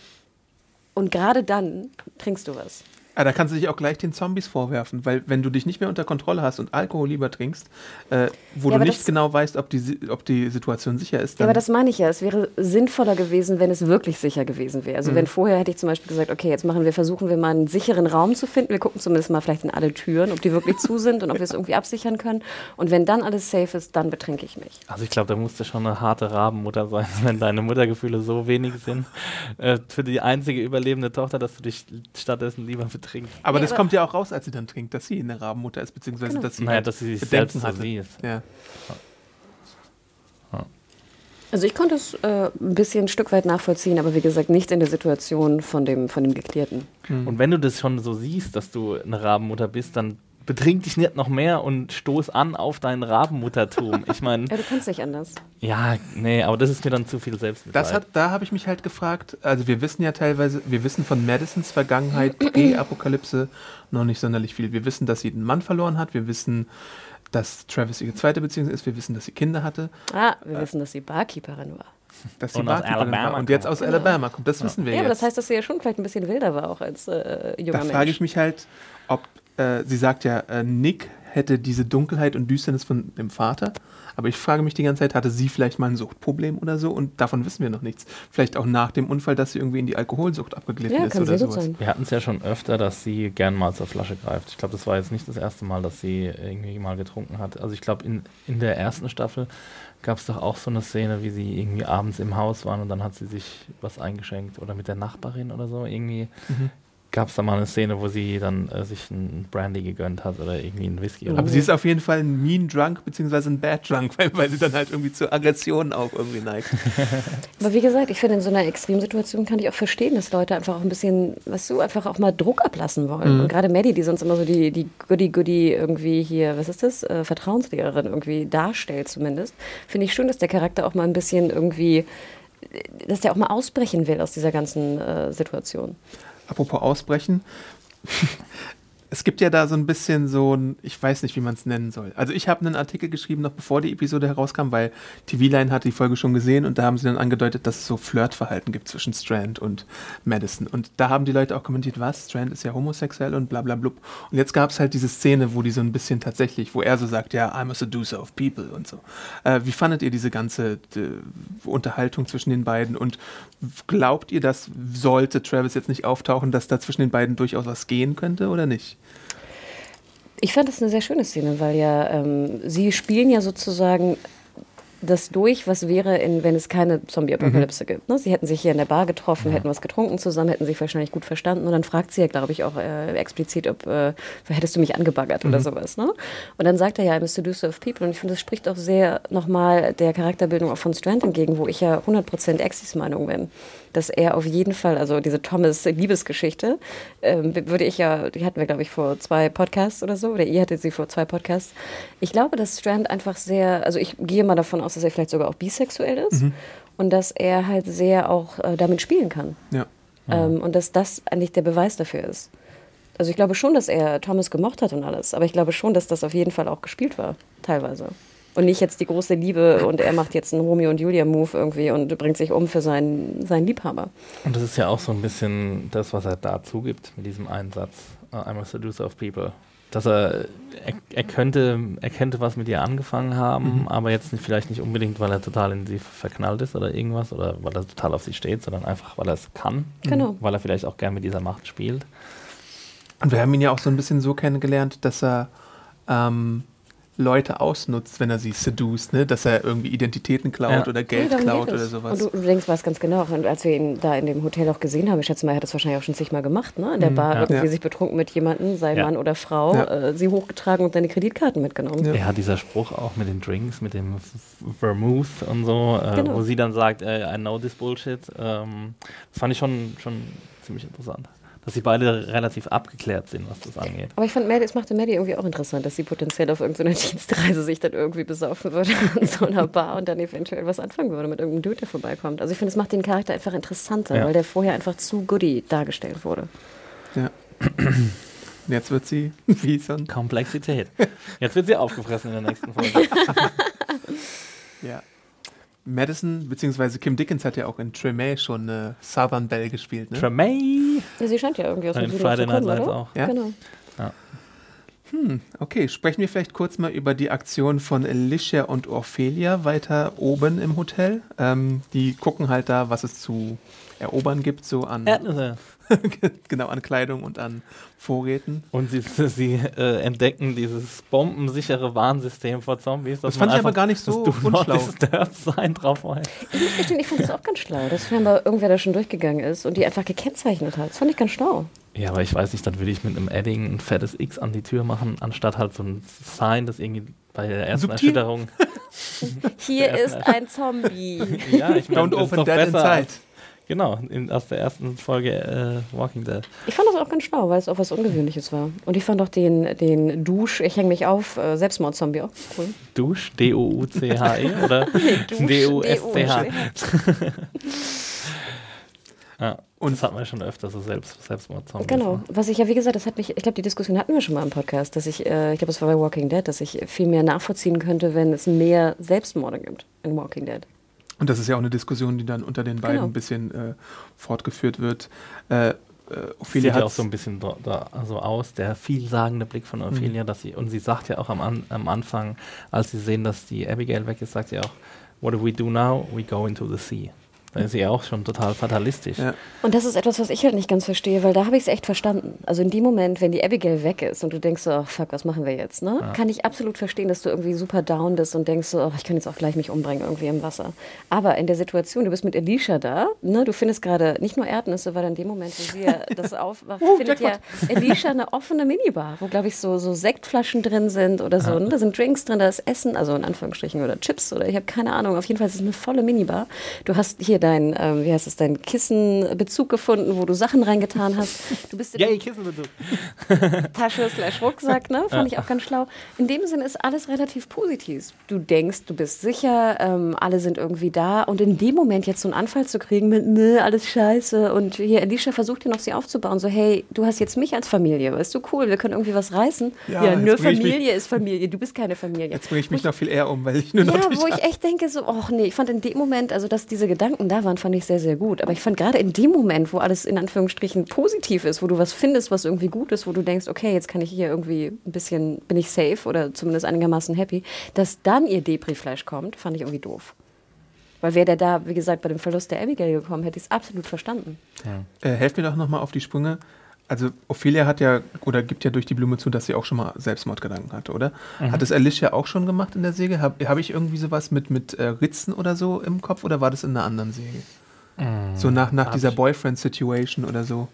Und gerade dann trinkst du was. Ah, da kannst du dich auch gleich den Zombies vorwerfen, weil wenn du dich nicht mehr unter Kontrolle hast und Alkohol lieber trinkst, äh, wo Ja, du aber nicht das- genau weißt, ob die, ob die Situation sicher ist, Ja, dann aber das meine ich ja. Es wäre sinnvoller gewesen, wenn es wirklich sicher gewesen wäre. Also Mhm. wenn vorher hätte ich zum Beispiel gesagt, okay, jetzt machen wir, versuchen wir mal einen sicheren Raum zu finden. Wir gucken zumindest mal vielleicht in alle Türen, ob die wirklich zu sind und ob wir es irgendwie absichern können. Und wenn dann alles safe ist, dann betrinke ich mich. Also ich glaube, da musste schon eine harte Rabenmutter sein, wenn deine Muttergefühle so wenig sind äh, für die einzige überlebende Tochter, dass du dich stattdessen lieber betrinkst. aber Ja, das aber- kommt ja auch raus, als sie dann trinkt, dass sie eine Rabenmutter ist, beziehungsweise Genau. dass sie Naja, halt dass sie sich Bedenken selbst so hatte. sieht. Ja. Also ich konnte es äh, ein bisschen ein Stück weit nachvollziehen, aber wie gesagt, nicht in der Situation von dem, von dem Geklärten. Und wenn du das schon so siehst, dass du eine Rabenmutter bist, dann betrink dich nicht noch mehr und stoß an auf dein Rabenmuttertum. Ich meine, Ja, du kannst nicht anders. ja, nee, aber das ist mir dann zu viel Selbstmitleid. Das hat, da habe ich mich halt gefragt, also wir wissen ja teilweise, wir wissen von Madisons Vergangenheit, Pre-Apokalypse, noch nicht sonderlich viel. Wir wissen, dass sie einen Mann verloren hat, wir wissen, dass Travis ihre zweite Beziehung ist, wir wissen, dass sie Kinder hatte, Ah, wir wissen, dass sie Barkeeperin war. dass sie Und aus Barkeeperin Alabama war und jetzt aus Alabama kommt. Das wissen wir Ja, aber jetzt. das heißt, dass sie ja schon vielleicht ein bisschen wilder war, auch als äh, junger da Mensch. frage ich mich halt, ob, äh, sie sagt ja, äh, Nick hätte diese Dunkelheit und Düsternis von dem Vater. Aber ich frage mich die ganze Zeit, hatte sie vielleicht mal ein Suchtproblem oder so? Und davon wissen wir noch nichts. Vielleicht auch nach dem Unfall, dass sie irgendwie in die Alkoholsucht abgeglitten Ja, ist kann oder sowas. sein. Wir hatten es ja schon öfter, dass sie gern mal zur Flasche greift. Ich glaube, das war jetzt nicht das erste Mal, dass sie irgendwie mal getrunken hat. Also ich glaube, in, in der ersten Staffel gab es doch auch so eine Szene, wie sie irgendwie abends im Haus waren und dann hat sie sich was eingeschenkt oder mit der Nachbarin oder so. Irgendwie Mhm. Gab es da mal eine Szene, wo sie dann äh, sich ein Brandy gegönnt hat oder irgendwie ein Whisky. Oder Aber sie ist auf jeden Fall ein Mean Drunk beziehungsweise ein Bad Drunk, weil, weil sie dann halt irgendwie zu Aggressionen auch irgendwie neigt. Aber wie gesagt, ich finde, in so einer Extremsituation kann ich auch verstehen, dass Leute einfach auch ein bisschen, weißt du, einfach auch mal Druck ablassen wollen. Und gerade Maddie, die sonst immer so die, die Goody-Goody irgendwie hier, was ist das, äh, Vertrauenslehrerin irgendwie darstellt zumindest, finde ich schön, dass der Charakter auch mal ein bisschen irgendwie, äh, dass der auch mal ausbrechen will aus dieser ganzen äh, Situation. Apropos Ausbrechen. Es gibt ja da so ein bisschen so ein, ich weiß nicht, wie man es nennen soll. Also ich habe einen Artikel geschrieben, noch bevor die Episode herauskam, weil TV-Line hat die Folge schon gesehen und da haben sie dann angedeutet, dass es so Flirtverhalten gibt zwischen Strand und Madison. Und da haben die Leute auch kommentiert, was, Strand ist ja homosexuell und bla bla blub. Und jetzt gab es halt diese Szene, wo die so ein bisschen tatsächlich, wo er so sagt, ja, I'm a seducer of people und so. Äh, wie fandet ihr diese ganze äh, Unterhaltung zwischen den beiden und glaubt ihr, dass sollte Travis jetzt nicht auftauchen, dass da zwischen den beiden durchaus was gehen könnte oder nicht? Ich fand das eine sehr schöne Szene, weil ja ähm, sie spielen ja sozusagen das durch, was wäre, in, wenn es keine Zombie-Apokalypse gibt. Ne? Sie hätten sich hier in der Bar getroffen, hätten was getrunken zusammen, hätten sich wahrscheinlich gut verstanden und dann fragt sie ja, glaube ich, auch äh, explizit, ob äh, hättest du mich angebaggert oder sowas. Ne? Und dann sagt er ja, I'm a seducer of people und ich finde, das spricht auch sehr nochmal der Charakterbildung auch von Strand entgegen, wo ich ja 100% Exis Meinung bin dass er auf jeden Fall, also diese Thomas-Liebesgeschichte, ähm, würde ich ja, die hatten wir, glaube ich, vor zwei Podcasts oder so, oder ihr hattet sie vor zwei Podcasts. Ich glaube, dass Strand einfach sehr, also ich gehe mal davon aus, dass er vielleicht sogar auch bisexuell ist und dass er halt sehr auch äh, damit spielen kann. Ja. Ähm, und dass das eigentlich der Beweis dafür ist. Also ich glaube schon, dass er Thomas gemocht hat und alles, aber ich glaube schon, dass das auf jeden Fall auch gespielt war, teilweise. Und nicht jetzt die große Liebe und er macht jetzt einen Romeo und Julia-Move irgendwie und bringt sich um für seinen, seinen Liebhaber. Und das ist ja auch so ein bisschen das, was er da zugibt mit diesem Einsatz. Uh, I'm a seducer of people. Dass er, er, er, könnte, er könnte was mit ihr angefangen haben, Mhm. aber jetzt nicht, vielleicht nicht unbedingt, weil er total in sie verknallt ist oder irgendwas oder weil er total auf sie steht, sondern einfach, weil er es kann. Genau. Weil er vielleicht auch gern mit dieser Macht spielt. Und wir haben ihn ja auch so ein bisschen so kennengelernt, dass er ähm, Leute ausnutzt, wenn er sie seduced, ne? dass er irgendwie Identitäten klaut Ja. oder Geld Ja, klaut oder es. sowas. Und du, du denkst was ganz genau. Und als wir ihn da in dem Hotel auch gesehen haben, ich schätze mal, er hat das wahrscheinlich auch schon zigmal gemacht, ne? In der Bar ja. irgendwie Mhm. Ja. sich betrunken mit jemandem, sei Ja. Mann oder Frau, Ja. äh, sie hochgetragen und seine Kreditkarten mitgenommen. Ja. Er hat dieser Spruch auch mit den Drinks, mit dem Vermouth und so, äh, Genau. wo sie dann sagt, äh, I know this bullshit. Ähm, das fand ich schon, schon ziemlich interessant. Dass sie beide relativ abgeklärt sind, was das angeht. Aber ich fand, Maddie, es machte Maddie irgendwie auch interessant, dass sie potenziell auf irgendeiner Dienstreise sich dann irgendwie besaufen würde in so einer Bar und dann eventuell was anfangen würde mit irgendeinem Dude, der vorbeikommt. Also ich finde, es macht den Charakter einfach interessanter, Ja. weil der vorher einfach zu goody dargestellt wurde. Ja. Jetzt wird sie wie so ein. Komplexität. Jetzt wird sie aufgefressen in der nächsten Folge. Ja. Madison, beziehungsweise Kim Dickens hat ja auch in Tremay schon eine Southern Belle gespielt, ne? Tremay! Ja, sie scheint ja irgendwie aus Und dem Süden Friday zu Night kommen, oder? auch. Ja? Genau. Okay, sprechen wir vielleicht kurz mal über die Aktion von Alicia und Ophelia weiter oben im Hotel. Ähm, die gucken halt da, was es zu erobern gibt, so an, Erdnüsse. genau, an Kleidung und an Vorräten. Und sie, sie äh, entdecken dieses bombensichere Warnsystem vor Zombies. Das fand ich aber gar nicht so unschlau. Drauf weiß. Ich muss gestehen, ich fand das auch ganz schlau, dass scheinbar irgendwer da schon durchgegangen ist und die einfach gekennzeichnet hat. Das fand ich ganz schlau. Ja, aber ich weiß nicht, dann würde ich mit einem Edding ein fettes X an die Tür machen, anstatt halt so ein Sign, das irgendwie bei der ersten Subtil. Erschütterung. Hier ist ein Zombie. ja, ich meine, Don't open doch that besser inside. Genau, in, aus der ersten Folge äh, Walking Dead. Ich fand das auch ganz schlau, weil es auch was Ungewöhnliches war. Und ich fand auch den, den Dusch, ich hänge mich auf, äh, Selbstmord-Zombie auch cool. Dusch, D-O-U-C-H-E oder Dusch, D-U-S-C-H. D-U-S-C-H. Ja, Und- das hatten wir schon öfter, so Selbst, Selbstmord-Zombies. Genau. ne? Was ich ja, wie gesagt, das hat mich, ich glaube, die Diskussion hatten wir schon mal im Podcast, dass ich, äh, ich glaube, es war bei Walking Dead, dass ich viel mehr nachvollziehen könnte, wenn es mehr Selbstmorde gibt in Walking Dead. Und das ist ja auch eine Diskussion, die dann unter den beiden Genau. ein bisschen äh, fortgeführt wird. Äh, äh, Ophelia Sieht ja auch so ein bisschen da, da, so aus, der vielsagende Blick von Ophelia, dass sie, und sie sagt ja auch am, An, am Anfang, als sie sehen, dass die Abigail weg ist, sagt sie auch, what do we do now? We go into the sea. Da ist sie ja auch schon total fatalistisch. Ja. Und das ist etwas, was ich halt nicht ganz verstehe, weil da habe ich es echt verstanden. Also in dem Moment, wenn die Abigail weg ist und du denkst so, oh, fuck, was machen wir jetzt, ne? Kann ich absolut verstehen, dass du irgendwie super down bist und denkst so, oh, ich kann jetzt auch gleich mich umbringen irgendwie im Wasser. Aber in der Situation, du bist mit Alicia da, ne? Du findest gerade nicht nur Erdnüsse, weil in dem Moment, wo sie ja das aufwacht, Uh, findet ja Alicia eine offene Minibar, wo glaube ich so, so Sektflaschen drin sind oder so. Ne? Da sind Drinks drin, da ist Essen, also in Anführungsstrichen oder Chips oder ich habe keine Ahnung. Auf jeden Fall ist es eine volle Minibar. Du hast hier dein, ähm, wie heißt es, dein Kissenbezug gefunden, wo du Sachen reingetan hast. Du bist in Yay, Kissenbezug. Tasche slash Rucksack, ne? Fand ich auch ganz schlau. In dem Sinne ist alles relativ positiv. Du denkst, du bist sicher, ähm, alle sind irgendwie da und in dem Moment jetzt so einen Anfall zu kriegen mit, ne, alles scheiße und hier, Alicia versucht ihn auf sie aufzubauen, so, hey, du hast jetzt mich als Familie, weißt du, cool, wir können irgendwie was reißen. Ja, Ja, nur ich Familie ist Familie, du bist keine Familie. Jetzt bringe ich mich noch viel eher um, weil ich nur noch Ja, wo ich echt denke, so, ach nee, ich fand in dem Moment, also dass diese Gedanken da waren, fand ich sehr, sehr gut. Aber ich fand gerade in dem Moment, wo alles in Anführungsstrichen positiv ist, wo du was findest, was irgendwie gut ist, wo du denkst, okay, jetzt kann ich hier irgendwie ein bisschen, bin ich safe oder zumindest einigermaßen happy, dass dann ihr Depri-Flash kommt, fand ich irgendwie doof. Weil wäre der da, wie gesagt, bei dem Verlust der Abigail gekommen, hätte ich es absolut verstanden. Äh, helft mir doch nochmal auf die Sprünge. Also Ophelia hat ja oder gibt ja durch die Blume zu, dass sie auch schon mal Selbstmordgedanken hatte, oder? Hat es Alicia auch schon gemacht in der Säge? Habe hab ich irgendwie sowas mit, mit äh, Ritzen oder so im Kopf oder war das in einer anderen Säge? So nach, nach hab dieser ich- Boyfriend-Situation oder so.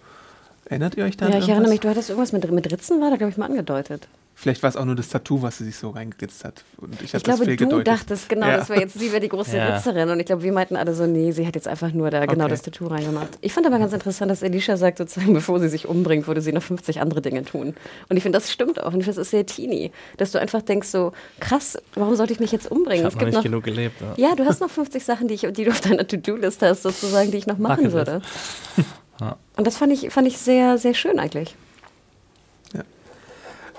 Erinnert ihr euch da Ja, ich erinnere mich, du hattest irgendwas mit, mit Ritzen, war da, glaube ich, mal angedeutet. Vielleicht war es auch nur das Tattoo, was sie sich so reingeritzt hat. Und ich Ich glaube, du dachtest, genau, Ja. das wäre jetzt, sie wäre die große Ja. Ritzerin. Und ich glaube, wir meinten alle so, nee, sie hat jetzt einfach nur da genau Okay. das Tattoo reingemacht. Ich fand aber ganz interessant, dass Alicia sagt, sozusagen, bevor sie sich umbringt, würde sie noch 50 andere Dinge tun. Und ich finde, das stimmt auch. Und ich finde, das ist sehr teeny. Dass du einfach denkst so, krass, warum sollte ich mich jetzt Ich umbringen? habe noch nicht genug gelebt. Ja. ja, du hast noch 50 Sachen, die, ich, die du auf deiner To-Do-Liste hast, sozusagen, die ich noch machen Bucketlist. würde. Ja. Und das fand ich, fand ich sehr, sehr schön eigentlich.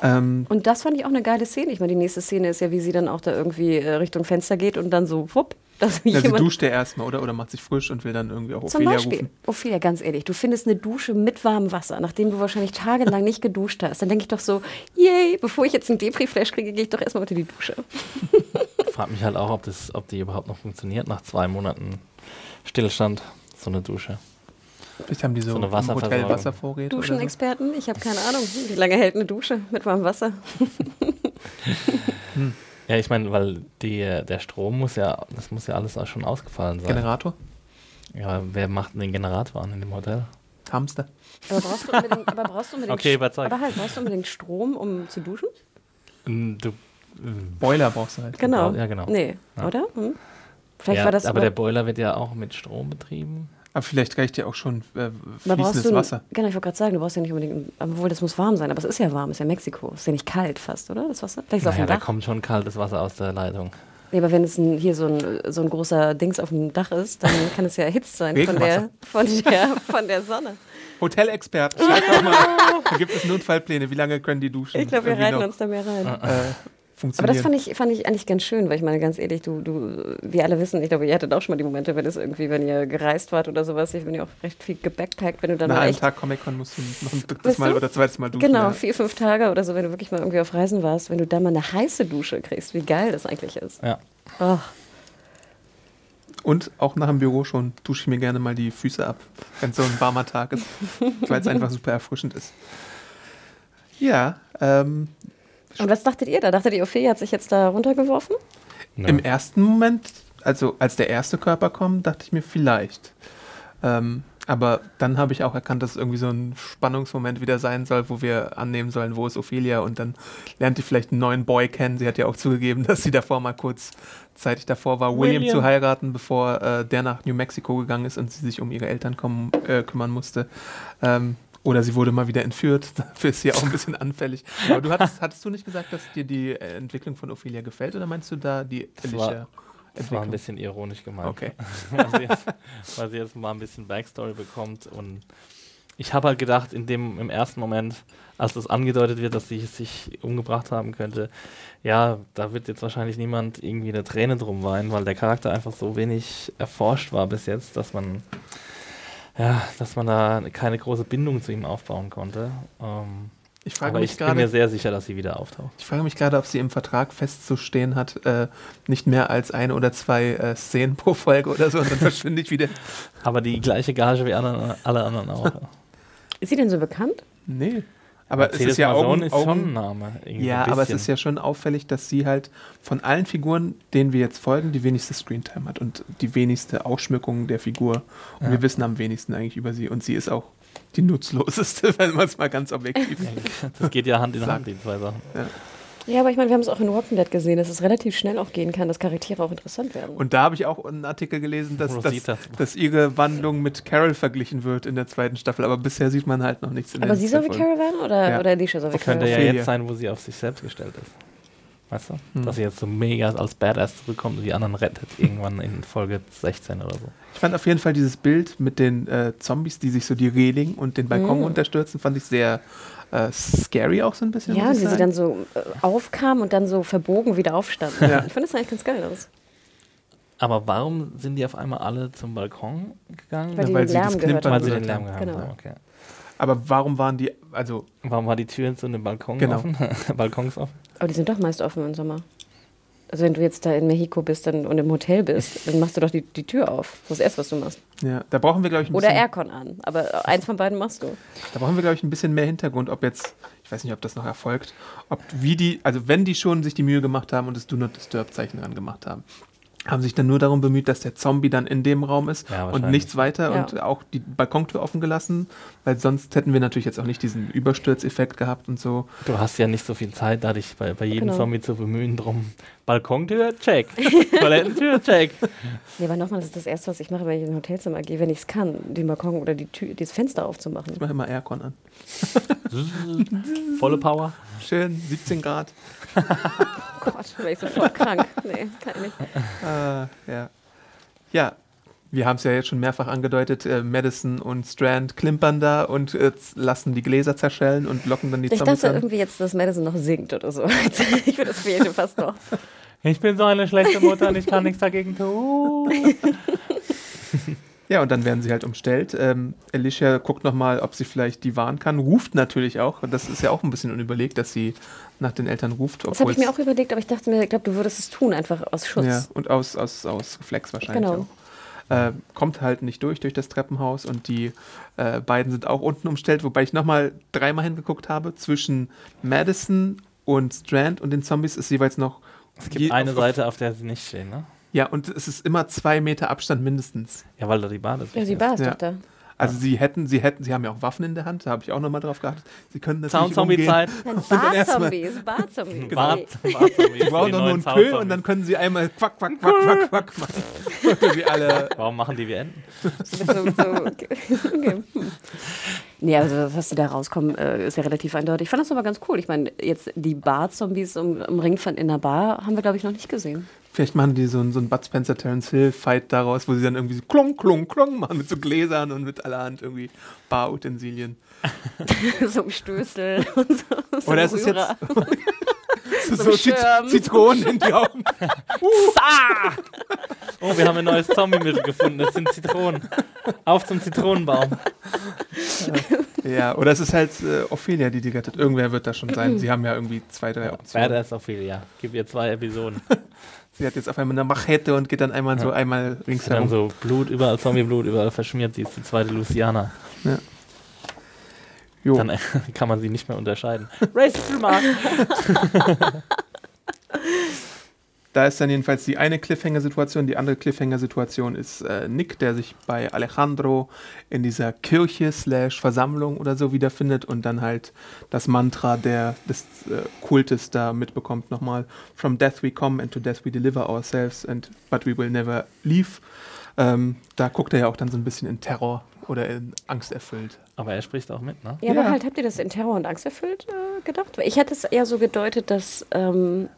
Ähm, Und das fand ich auch eine geile Szene. Ich meine, die nächste Szene ist ja, wie sie dann auch da irgendwie äh, Richtung Fenster geht und dann so, wupp, dass ja, sie jemand duscht ja erstmal, oder? Oder macht sich frisch und will dann irgendwie auch Zum Ophelia Beispiel, rufen. Ophelia, ganz ehrlich, du findest eine Dusche mit warmem Wasser, nachdem du wahrscheinlich tagelang nicht geduscht hast. Dann denke ich doch so, yay, bevor ich jetzt einen Depri-Flash kriege, gehe ich doch erstmal unter die Dusche. Ich frage mich halt auch, ob, das, ob die überhaupt noch funktioniert nach zwei Monaten Stillstand, so eine Dusche. Vielleicht haben die so, So eine im Hotel. Wasservorräte. oder so. Duschenexperten, ich habe keine Ahnung, wie lange hält eine Dusche mit warmem Wasser? Ja, ich meine, weil die, äh, der Strom muss ja, das muss ja alles auch schon ausgefallen sein. Generator? Ja, wer macht denn den Generator an in dem Hotel? Hamster. Aber brauchst du unbedingt, aber brauchst du unbedingt, Okay, überzeugt. aber halt, brauchst du unbedingt Strom, um zu duschen? Du, Boiler brauchst du halt. Genau. Ja, genau. Nee, Ja. oder? Hm? Vielleicht ja, war das aber der Boiler wird ja auch mit Strom betrieben. Aber vielleicht reicht ja auch schon äh, fließendes du, Wasser. Genau, ich wollte gerade sagen, du brauchst ja nicht unbedingt, obwohl das muss warm sein, aber es ist ja warm, es ist ja Mexiko, es ist ja nicht kalt fast, oder? Das Wasser? Vielleicht ist es Naja, auf da dem Dach. kommt schon kaltes Wasser aus der Leitung. Nee, aber wenn es ein, hier so ein, so ein großer Dings auf dem Dach ist, dann kann es ja erhitzt sein von der, von, der, von der Sonne. Hotelexpert, schreibt doch mal. Da gibt es Notfallpläne. Wie lange können die duschen? Ich glaube, wir reiten noch, uns da mehr rein. Äh, Aber funktionieren. das fand ich, fand ich eigentlich ganz schön, weil ich meine, ganz ehrlich, du, du, wir alle wissen, ich glaube, ihr hattet auch schon mal die Momente, wenn es irgendwie, wenn ihr gereist wart oder sowas, ich bin ja auch recht viel gebackpackt, wenn du dann Nach mal einem echt Tag Comic-Con musst du noch ein drittes Mal du? oder zweites Mal duschen. Genau, ja. vier, fünf Tage oder so, wenn du wirklich mal irgendwie auf Reisen warst, wenn du da mal eine heiße Dusche kriegst, wie geil das eigentlich ist. Ja. Oh, Und auch nach dem Büro schon dusche ich mir gerne mal die Füße ab, wenn es so ein warmer Tag ist, weil es einfach super erfrischend ist. Ja, ähm, Und was dachtet ihr da? Dachtet ihr, Ophelia hat sich jetzt da runtergeworfen? im ersten Moment, also als der erste Körper kommt, dachte ich mir vielleicht. Ähm, aber dann habe ich auch erkannt, dass es irgendwie so ein Spannungsmoment wieder sein soll, wo wir annehmen sollen, wo ist Ophelia und dann lernt die vielleicht einen neuen Boy kennen. Sie hat ja auch zugegeben, dass sie davor mal kurz zeitig davor war, William, William. zu heiraten, bevor äh, der nach New Mexico gegangen ist und sie sich um ihre Eltern kommen, äh, kümmern musste. Ähm, oder sie wurde mal wieder entführt. Dafür ist sie auch ein bisschen anfällig. Aber du hattest, hattest du nicht gesagt, dass dir die äh, Entwicklung von Ophelia gefällt oder meinst du da die Alicia? Das war ein bisschen ironisch gemeint. Okay. weil, sie jetzt, weil sie jetzt mal ein bisschen Backstory bekommt. Und ich habe halt gedacht, in dem, im ersten Moment, als das angedeutet wird, dass sie sich umgebracht haben könnte, ja, da wird jetzt wahrscheinlich niemand irgendwie eine Träne drum weinen, weil der Charakter einfach so wenig erforscht war bis jetzt, dass man ja, dass man da keine große Bindung zu ihm aufbauen konnte. Ähm, Ich frage aber mich ich bin mir sehr sicher, dass sie wieder auftaucht. ich frage mich gerade, ob sie im Vertrag festzustehen hat, äh, nicht mehr als eine oder zwei äh, Szenen pro Folge oder so, und dann verschwinde ich wieder. Aber die gleiche Gage wie alle, alle anderen auch. Ist sie denn so bekannt? Nee. Aber es Mercedes ist ja Augen, ist Augen, Ja, aber es ist ja schon auffällig, dass sie halt von allen Figuren, denen wir jetzt folgen, die wenigste Screentime hat und die wenigste Ausschmückung der Figur. Und Ja. wir wissen am wenigsten eigentlich über sie. Und sie ist auch die nutzloseste, wenn man es mal ganz objektiv Das geht ja Hand in. Hand, die zwei Sachen. Ja, aber ich meine, wir haben es auch in Walking Dead gesehen, dass es relativ schnell auch gehen kann, dass Charaktere auch interessant werden. Und da habe ich auch einen Artikel gelesen, dass, dass, dass ihre Wandlung mit Carol verglichen wird in der zweiten Staffel. Aber bisher sieht man halt noch nichts in aber sie soll wie. Carol werden oder, Ja. oder Alicia soll wie Das könnte Carol? ja jetzt sein, wo sie auf sich selbst gestellt ist. Weißt du? Hm. Dass sie jetzt so mega als Badass zurückkommt und die anderen rettet irgendwann in Folge 16 oder so. Ich fand auf jeden Fall dieses Bild mit den äh, Zombies, die sich so die Reling und den Balkon Mhm. unterstürzen, fand ich sehr äh, scary auch so ein bisschen. Ja, wie sie dann so äh, aufkam und dann so verbogen wieder aufstand. Ja. Ich fand das eigentlich ganz geil aus. Aber warum sind die auf einmal alle zum Balkon gegangen? Weil die weil den sie Lärm das gehört Weil haben. sie den gehört Lärm haben. gehabt Genau. haben. Okay. Aber warum waren die, also Warum war die Tür zu dem Balkon Genau. offen? Balkons offen? Aber die sind doch meist offen im Sommer. Also wenn du jetzt da in Mexiko bist dann, und im Hotel bist, dann machst du doch die, die Tür auf. Das ist das Erste, was du machst. ja, da brauchen wir glaube ich ein Oder bisschen, Aircon an. Aber eins von beiden machst du. da brauchen wir glaube ich ein bisschen mehr Hintergrund, ob jetzt, ich weiß nicht, ob das noch erfolgt, ob wie die, also wenn die schon sich die Mühe gemacht haben und das Do Not Disturb Zeichen dran gemacht haben, haben sich dann nur darum bemüht, dass der Zombie dann in dem Raum ist Ja, und nichts weiter Ja. und auch die Balkontür offen gelassen, weil sonst hätten wir natürlich jetzt auch nicht diesen Überstürzeffekt gehabt und so. Du hast ja nicht so viel Zeit, da dich bei, bei jedem Genau. Zombie zu bemühen drum. Balkontür, check. Toilettentür, check. Nee, aber nochmal, das ist das Erste, was ich mache, wenn ich in ein Hotelzimmer gehe, wenn ich es kann, den Balkon oder die Tür, dieses Fenster aufzumachen. Ich mache immer Aircon an. Volle Power. Schön, 17 Grad. Oh Gott, wäre ich sofort krank. Nee, kann ich nicht. Äh, ja. Ja, wir haben es ja jetzt schon mehrfach angedeutet, äh, Madison und Strand klimpern da und äh, lassen die Gläser zerschellen und locken dann die Ich Zombies dachte an. irgendwie jetzt, dass Madison noch singt oder so. Ich finde, das fehlte fast noch. Ich bin so eine schlechte Mutter und ich kann nichts dagegen tun. Ja, und dann werden sie halt umstellt. Ähm, Alicia guckt nochmal, ob sie vielleicht die warnen kann, ruft natürlich auch. Und das ist ja auch ein bisschen unüberlegt, dass sie nach den Eltern ruft. Das habe ich mir auch überlegt, aber ich dachte mir, ich glaube, du würdest es tun, einfach aus Schutz. Ja, und aus, aus, aus Reflex wahrscheinlich Genau. auch. Äh, kommt halt nicht durch, durch das Treppenhaus und die äh, beiden sind auch unten umstellt, wobei ich nochmal dreimal hingeguckt habe. Zwischen Madison und Strand und den Zombies ist jeweils noch. Es gibt je- eine auf- Seite, auf der sie nicht stehen, ne? Ja, und es ist immer zwei Meter Abstand mindestens. Ja, weil da die Bar ist. Ja, die Bar ist Ja. doch da. Also sie hätten, sie hätten, sie haben ja auch Waffen in der Hand, da habe ich auch nochmal drauf geachtet. Sie können. Sound-Zombie-Zeit. Nein, dann erstmal- Barzombies, Barzombies. Nee. Die brauchen doch nur einen Kö und dann können sie einmal quack, quack, quack, quack, quack machen. Sie alle Warum machen die wie Enten? Nee, also was sie da rauskommen, äh, ist ja relativ eindeutig. Ich fand das aber ganz cool. Ich meine, jetzt die Bar-Zombies um, umringt von in der Bar haben wir, glaube ich, noch nicht gesehen. Vielleicht machen die so einen so einen Bud Spencer Terence Hill Fight daraus, wo sie dann irgendwie so klong, klong, klong machen mit so Gläsern und mit allerhand irgendwie Barutensilien. so ein Stößel und so. so Oder ist es jetzt so, So Schirm. Zitronen in die Augen? Oh, wir haben ein neues Zombie-Mittel gefunden. Das sind Zitronen. Auf zum Zitronenbaum. Ja, oder es ist halt äh, Ophelia, die die rettet. Irgendwer wird da schon sein. Sie haben ja irgendwie zwei, drei Optionen. Badass Ophelia. Gib ihr zwei Episoden. Sie hat jetzt auf einmal eine Machete und geht dann einmal so Ja. einmal Und dann ringsherum. so Blut, überall Zombie-Blut, überall verschmiert. Sie ist die zweite Luciana. Jo. Dann äh, kann man sie nicht mehr unterscheiden. Racist Remark. Da ist dann jedenfalls die eine Cliffhanger-Situation. Die andere Cliffhanger-Situation ist äh, Nick, der sich bei Alejandro in dieser Kirche slash Versammlung oder so wiederfindet und dann halt das Mantra der, des äh, Kultes da mitbekommt nochmal. From death we come and to death we deliver ourselves and but we will never leave. Ähm, da guckt er ja auch dann so ein bisschen in Terror oder in Angst erfüllt. Aber er spricht auch mit, ne? Ja, Ja. aber halt, habt ihr das in Terror und Angst erfüllt äh, gedacht? Ich hätte es eher so gedeutet, dass, ähm,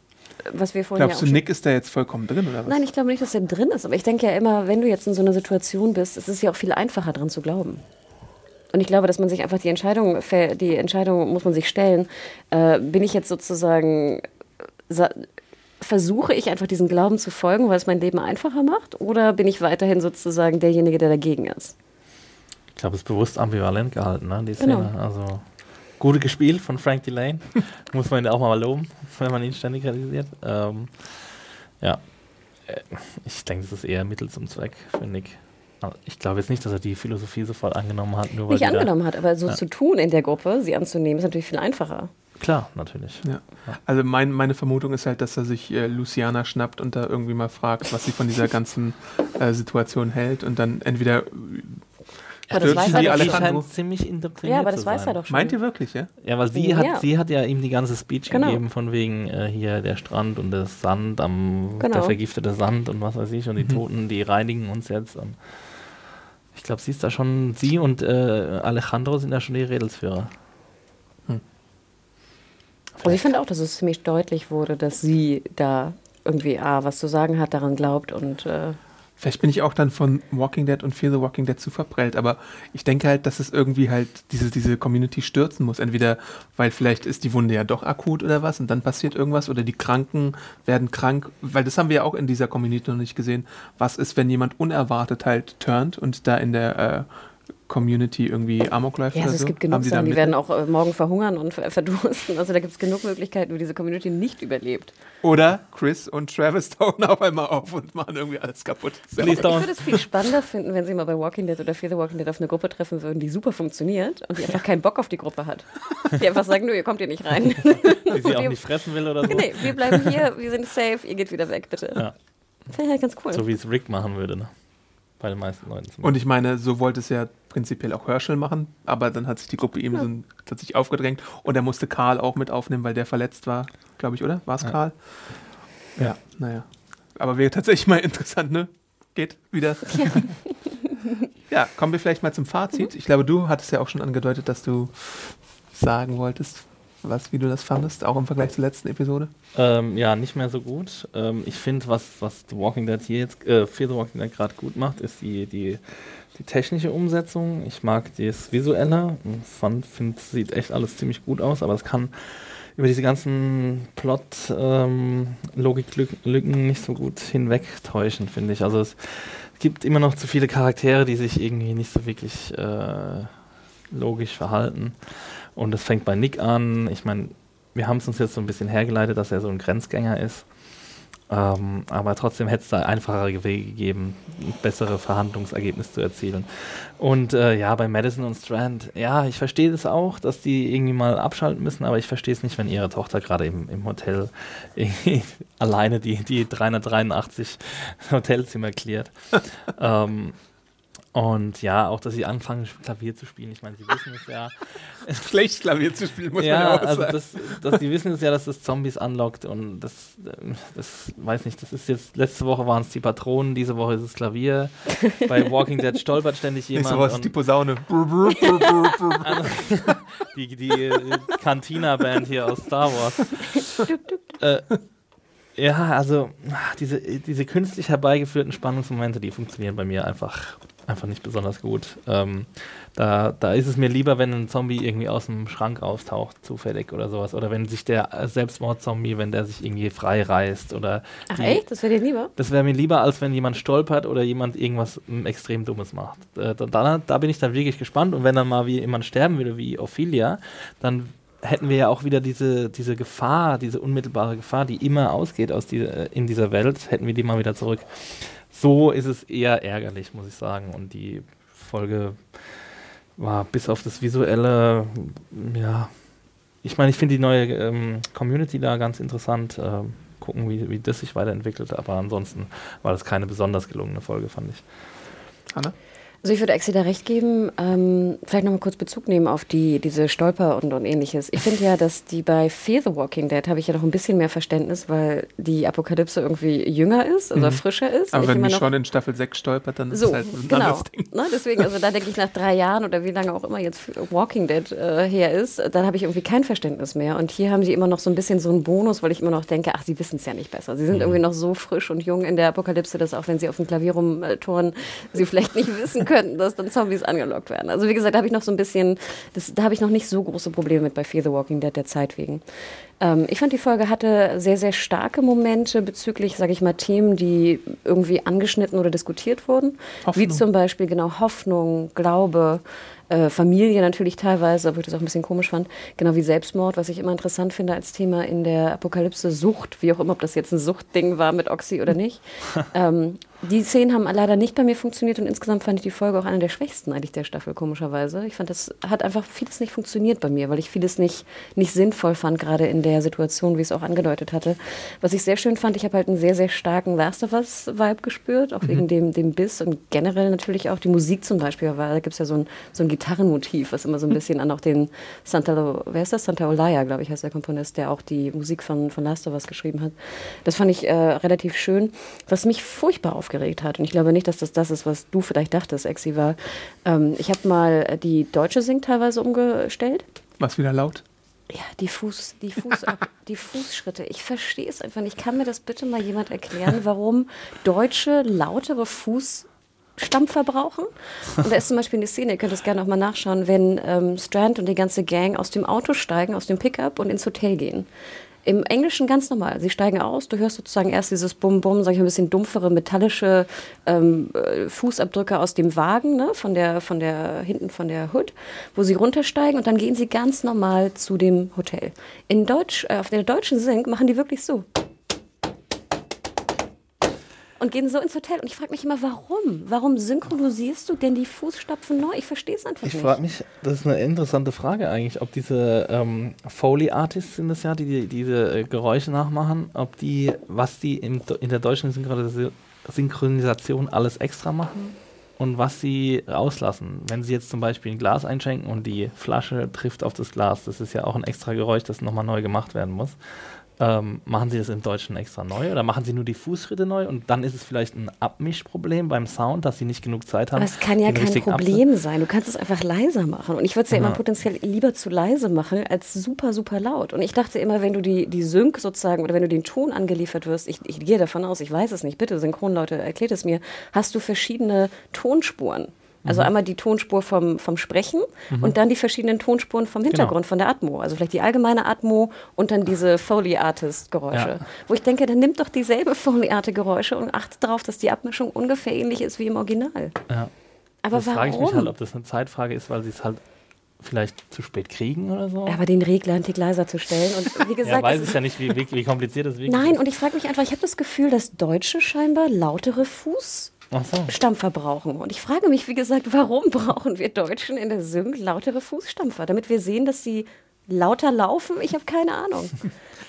was wir vorhin Glaubst ja du, Nick ist da jetzt vollkommen drin oder was? Nein, ich glaube nicht, dass er drin ist. Aber ich denke ja immer, wenn du jetzt in so einer Situation bist, ist es ja auch viel einfacher dran zu glauben. Und ich glaube, dass man sich einfach die Entscheidung, die Entscheidung muss man sich stellen, äh, bin ich jetzt sozusagen, sa- versuche ich einfach diesen Glauben zu folgen, weil es mein Leben einfacher macht, oder bin ich weiterhin sozusagen derjenige, der dagegen ist? Ich glaube, es ist bewusst ambivalent gehalten, ne, die Szene. Genau. Also gut gespielt von Frank Delane. Muss man ihn auch mal loben, wenn man ihn ständig kritisiert. Ähm, ja, äh, ich denke, das ist eher Mittel zum Zweck, finde ich. Ich glaube jetzt nicht, dass er die Philosophie sofort angenommen hat. Nur weil nicht angenommen hat, aber so ja. zu tun in der Gruppe, sie anzunehmen, ist natürlich viel einfacher. Klar, natürlich. Ja. Also mein, meine Vermutung ist halt, dass er sich äh, Luciana schnappt und da irgendwie mal fragt, was sie von dieser ganzen äh, Situation hält und dann entweder aber das weiß er alle scheint ziemlich indoktriniert Ja, aber das weiß er doch schon. Meint ihr wirklich, ja? Ja, weil sie, ja. hat, sie hat ja ihm die ganze Speech genau. gegeben von wegen äh, hier der Strand und der Sand, am, genau. der vergiftete Sand und was weiß ich und die mhm. Toten, die reinigen uns jetzt. Und ich glaube, sie ist da schon, sie und äh, Alejandro sind da schon die Redelsführer. Hm. Also ich finde auch, dass es ziemlich deutlich wurde, dass sie da irgendwie A, was zu sagen hat, daran glaubt und äh, Vielleicht bin ich auch dann von Walking Dead und Fear the Walking Dead zu verprellt, aber ich denke halt, dass es irgendwie halt diese, diese Community stürzen muss. Entweder, weil vielleicht ist die Wunde ja doch akut oder was und dann passiert irgendwas oder die Kranken werden krank, weil das haben wir ja auch in dieser Community noch nicht gesehen. Was ist, wenn jemand unerwartet halt turnt und da in der äh, Community irgendwie Amok läuft ja, also oder so? es gibt genug Sachen, die werden auch äh, morgen verhungern und verdursten. Also da gibt es genug Möglichkeiten, wo diese Community nicht überlebt. Oder Chris und Travis tauchen auf einmal auf und machen irgendwie alles kaputt. Ja ich würde es viel spannender finden, wenn sie mal bei Walking Dead oder Fear the Walking Dead auf eine Gruppe treffen würden, die super funktioniert und die einfach keinen Bock auf die Gruppe hat. Die einfach sagen, nö, ihr kommt hier nicht rein. Die sie auch nicht fressen will oder so. Nee, wir bleiben hier, wir sind safe, ihr geht wieder weg, bitte. Ja. Finde ich halt ganz cool. So wie es Rick machen würde, ne? Bei den meisten Leuten. Und ich meine, so wollte es ja prinzipiell auch Herschel machen, aber dann hat sich die Gruppe eben ja. so hat sich aufgedrängt und er musste Karl auch mit aufnehmen, weil der verletzt war, glaube ich, oder? War es ja. Karl? Ja, naja. Aber wäre tatsächlich mal interessant, ne? Geht wieder. Ja. ja, kommen wir vielleicht mal zum Fazit. Ich glaube, du hattest ja auch schon angedeutet, dass du sagen wolltest, was, wie du das fandest, auch im Vergleich zur letzten Episode? Ähm, ja, nicht mehr so gut. Ähm, ich finde, was, was The Walking Dead hier jetzt, äh, Fear the Walking Dead gerade gut macht, ist die, die, die technische Umsetzung. Ich mag das Visuelle. finde, sieht echt alles ziemlich gut aus, aber es kann über diese ganzen Plot-Logik-Lücken ähm, nicht so gut hinwegtäuschen, finde ich. Also es gibt immer noch zu viele Charaktere, die sich irgendwie nicht so wirklich äh, logisch verhalten. Und es fängt bei Nick an. Ich meine, wir haben es uns jetzt so ein bisschen hergeleitet, dass er so ein Grenzgänger ist. Ähm, aber trotzdem hätte es da einfachere Wege gegeben, bessere Verhandlungsergebnisse zu erzielen. Und äh, ja, bei Madison und Strand, ja, ich verstehe das auch, dass die irgendwie mal abschalten müssen, aber ich verstehe es nicht, wenn ihre Tochter gerade im, im Hotel alleine die, die 383 Hotelzimmer klärt. ähm, und ja, auch, dass sie anfangen, Klavier zu spielen. Ich meine, sie wissen es ja. Schlecht Klavier zu spielen, muss ja, man ja auch also sagen. Das, das, die wissen es ja, dass das Zombies anlockt. Und das, das weiß nicht, das ist jetzt, letzte Woche waren es die Patronen, diese Woche ist es Klavier. Bei Walking Dead stolpert ständig jemand. Nächste Woche ist die Posaune. Die die äh, Cantina-Band hier aus Star Wars. äh, ja, also diese, diese künstlich herbeigeführten Spannungsmomente, die funktionieren bei mir einfach einfach nicht besonders gut. Ähm, da, da ist es mir lieber, wenn ein Zombie irgendwie aus dem Schrank auftaucht, zufällig oder sowas. Oder wenn sich der Selbstmordzombie, wenn der sich irgendwie frei reißt oder. Ach die, echt? Das wäre dir lieber? Das wäre mir lieber, als wenn jemand stolpert oder jemand irgendwas extrem Dummes macht. Äh, da, da, bin ich dann wirklich gespannt. Und wenn dann mal wie jemand sterben würde, wie Ophelia, dann hätten wir ja auch wieder diese, diese Gefahr, diese unmittelbare Gefahr, die immer ausgeht aus die, in dieser Welt, hätten wir die mal wieder zurück so ist es eher ärgerlich, muss ich sagen. Und die Folge war bis auf das Visuelle, ja, ich meine, ich finde die neue ähm, Community da ganz interessant. Äh, gucken, wie, wie das sich weiterentwickelt. Aber ansonsten war das keine besonders gelungene Folge, fand ich. Anna? Also ich würde Exi da recht geben, ähm, vielleicht nochmal kurz Bezug nehmen auf die, diese Stolper und, und ähnliches. Ich finde ja, dass die bei Fear the Walking Dead habe ich ja noch ein bisschen mehr Verständnis, weil die Apokalypse irgendwie jünger ist oder mhm. frischer ist. Aber wenn die schon in Staffel 6 stolpert, dann so, ist es halt ein genau. anderes Ding. Ne, deswegen, also da denke ich nach drei Jahren oder wie lange auch immer jetzt Walking Dead äh, her ist, dann habe ich irgendwie kein Verständnis mehr. Und hier haben sie immer noch so ein bisschen so einen Bonus, weil ich immer noch denke, ach, sie wissen es ja nicht besser. Sie sind mhm. irgendwie noch so frisch und jung in der Apokalypse, dass auch wenn sie auf dem Klavier rumtouren, sie vielleicht nicht wissen können, könnten, dass dann Zombies angelockt werden. Also wie gesagt, da habe ich noch so ein bisschen, das, da habe ich noch nicht so große Probleme mit bei Fear the Walking Dead der Zeit wegen. Ähm, ich fand, die Folge hatte sehr, sehr starke Momente bezüglich, sage ich mal, Themen, die irgendwie angeschnitten oder diskutiert wurden. Hoffnung. Wie zum Beispiel, genau, Hoffnung, Glaube, äh, Familie natürlich teilweise, obwohl ich das auch ein bisschen komisch fand. Genau wie Selbstmord, was ich immer interessant finde als Thema in der Apokalypse. Sucht, wie auch immer, ob das jetzt ein Suchtding war mit Oxy oder nicht. ähm, die Szenen haben leider nicht bei mir funktioniert und insgesamt fand ich die Folge auch eine der schwächsten eigentlich der Staffel, komischerweise. Ich fand, das hat einfach vieles nicht funktioniert bei mir, weil ich vieles nicht, nicht sinnvoll fand, gerade in der Situation, wie ich es auch angedeutet hatte. Was ich sehr schön fand, ich habe halt einen sehr, sehr starken Last of Us-Vibe gespürt, auch mhm. wegen dem, dem Biss und generell natürlich auch die Musik zum Beispiel, weil da gibt es ja so ein, so ein Gitarrenmotiv, was immer so ein bisschen an auch den Santa, wer ist das? Santa Olaya, glaube ich, heißt der Komponist, der auch die Musik von, von Last of Us geschrieben hat. Das fand ich äh, relativ schön. Was mich furchtbar aufgeregt aufgeregt hat. Und ich glaube nicht, dass das das ist, was du vielleicht dachtest, Exi war. Ähm, ich habe mal die deutsche Sing teilweise umgestellt. Was wieder laut? Ja, die, Fuß, die, Fuß, die Fußschritte. Ich verstehe es einfach nicht. Kann mir das bitte mal jemand erklären, warum Deutsche lautere Fußstampfer brauchen? Und da ist zum Beispiel eine Szene, ihr könnt das gerne auch mal nachschauen, wenn ähm, Strand und die ganze Gang aus dem Auto steigen, aus dem Pickup und ins Hotel gehen. Im Englischen ganz normal. Sie steigen aus, du hörst sozusagen erst dieses Bum-Bum, sag ich ein bisschen dumpfere, metallische ähm, äh, Fußabdrücke aus dem Wagen, ne? von der, von der, hinten von der Hood, wo sie runtersteigen und dann gehen sie ganz normal zu dem Hotel. In Deutsch, äh, auf der deutschen Sync machen die wirklich so und gehen so ins Hotel. Und ich frage mich immer, warum? Warum synchronisierst du denn die Fußstapfen neu? Ich verstehe es einfach ich nicht. Ich frage mich, das ist eine interessante Frage eigentlich, ob diese ähm, Foley-Artists sind das ja, die, die diese äh, Geräusche nachmachen, ob die, was die in, in der deutschen Synchronisation alles extra machen und was sie rauslassen. Wenn sie jetzt zum Beispiel ein Glas einschenken und die Flasche trifft auf das Glas, das ist ja auch ein extra Geräusch, das nochmal neu gemacht werden muss. Ähm, machen Sie das im Deutschen extra neu oder machen Sie nur die Fußschritte neu und dann ist es vielleicht ein Abmischproblem beim Sound, dass Sie nicht genug Zeit haben? Aber es kann ja kein Problem sein. Du kannst es einfach leiser machen. Und ich würde es ja immer potenziell lieber zu leise machen als super, super laut. Und ich dachte immer, wenn du die, die Sync sozusagen oder wenn du den Ton angeliefert wirst, ich, ich gehe davon aus, ich weiß es nicht, bitte Synchronleute, erklärt es mir, hast du verschiedene Tonspuren. Also mhm. einmal die Tonspur vom, vom Sprechen mhm. und dann die verschiedenen Tonspuren vom Hintergrund, genau. von der Atmo. Also vielleicht die allgemeine Atmo und dann diese Foley-Artist-Geräusche. Ja. Wo ich denke, dann nimmt doch dieselbe Foley-Art-Geräusche und achtet darauf, dass die Abmischung ungefähr ähnlich ist wie im Original. Ja. Aber das warum? frage ich mich halt, ob das eine Zeitfrage ist, weil sie es halt vielleicht zu spät kriegen oder so. Aber den Regler einen Tick leiser zu stellen. Und wie gesagt, ja, weiß es ja nicht, wie, wie, kompliziert das wirklich Nein, ist. und ich frage mich einfach, ich habe das Gefühl, dass Deutsche scheinbar lautere Fuß so. Stampfer brauchen. Und ich frage mich, wie gesagt, warum brauchen wir Deutschen in der Sync lautere Fußstampfer? Damit wir sehen, dass sie lauter laufen? Ich habe keine Ahnung.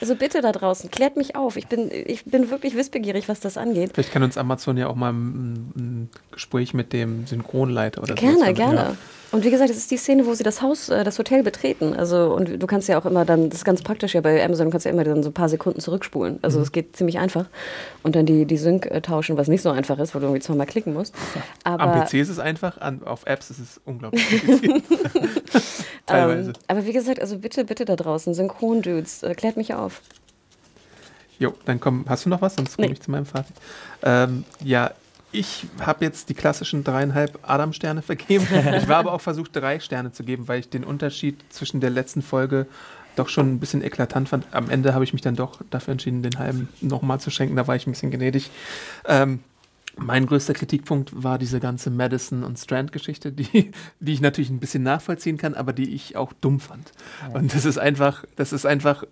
Also bitte da draußen, klärt mich auf. Ich bin, ich bin wirklich wissbegierig, was das angeht. Vielleicht kann uns Amazon ja auch mal ein, ein Gespräch mit dem Synchronleiter oder so. Gerne, gerne. Ja. Und wie gesagt, das ist die Szene, wo sie das Haus, äh, das Hotel betreten. Also, und du kannst ja auch immer dann, das ist ganz praktisch ja bei Amazon, du kannst ja immer dann so ein paar Sekunden zurückspulen. Also, es mhm. geht ziemlich einfach. Und dann die, die Sync äh, tauschen, was nicht so einfach ist, wo du irgendwie zweimal klicken musst. Aber Am PC ist es einfach, an, auf Apps ist es unglaublich kompliziert. Teilweise. Ähm, aber wie gesagt, also bitte, bitte da draußen, Synchron-Dudes, äh, klärt mich auf. Jo, dann komm, hast du noch was? Sonst komme nee. ich zu meinem Fazit. Ähm, ja, ich habe jetzt die klassischen dreieinhalb Adam-Sterne vergeben. Ich war aber auch versucht, drei Sterne zu geben, weil ich den Unterschied zwischen der letzten Folge doch schon ein bisschen eklatant fand. Am Ende habe ich mich dann doch dafür entschieden, den halben nochmal zu schenken. Da war ich ein bisschen gnädig. Ähm, mein größter Kritikpunkt war diese ganze Madison und Strand-Geschichte, die, die ich natürlich ein bisschen nachvollziehen kann, aber die ich auch dumm fand. Und das ist einfach, das ist einfach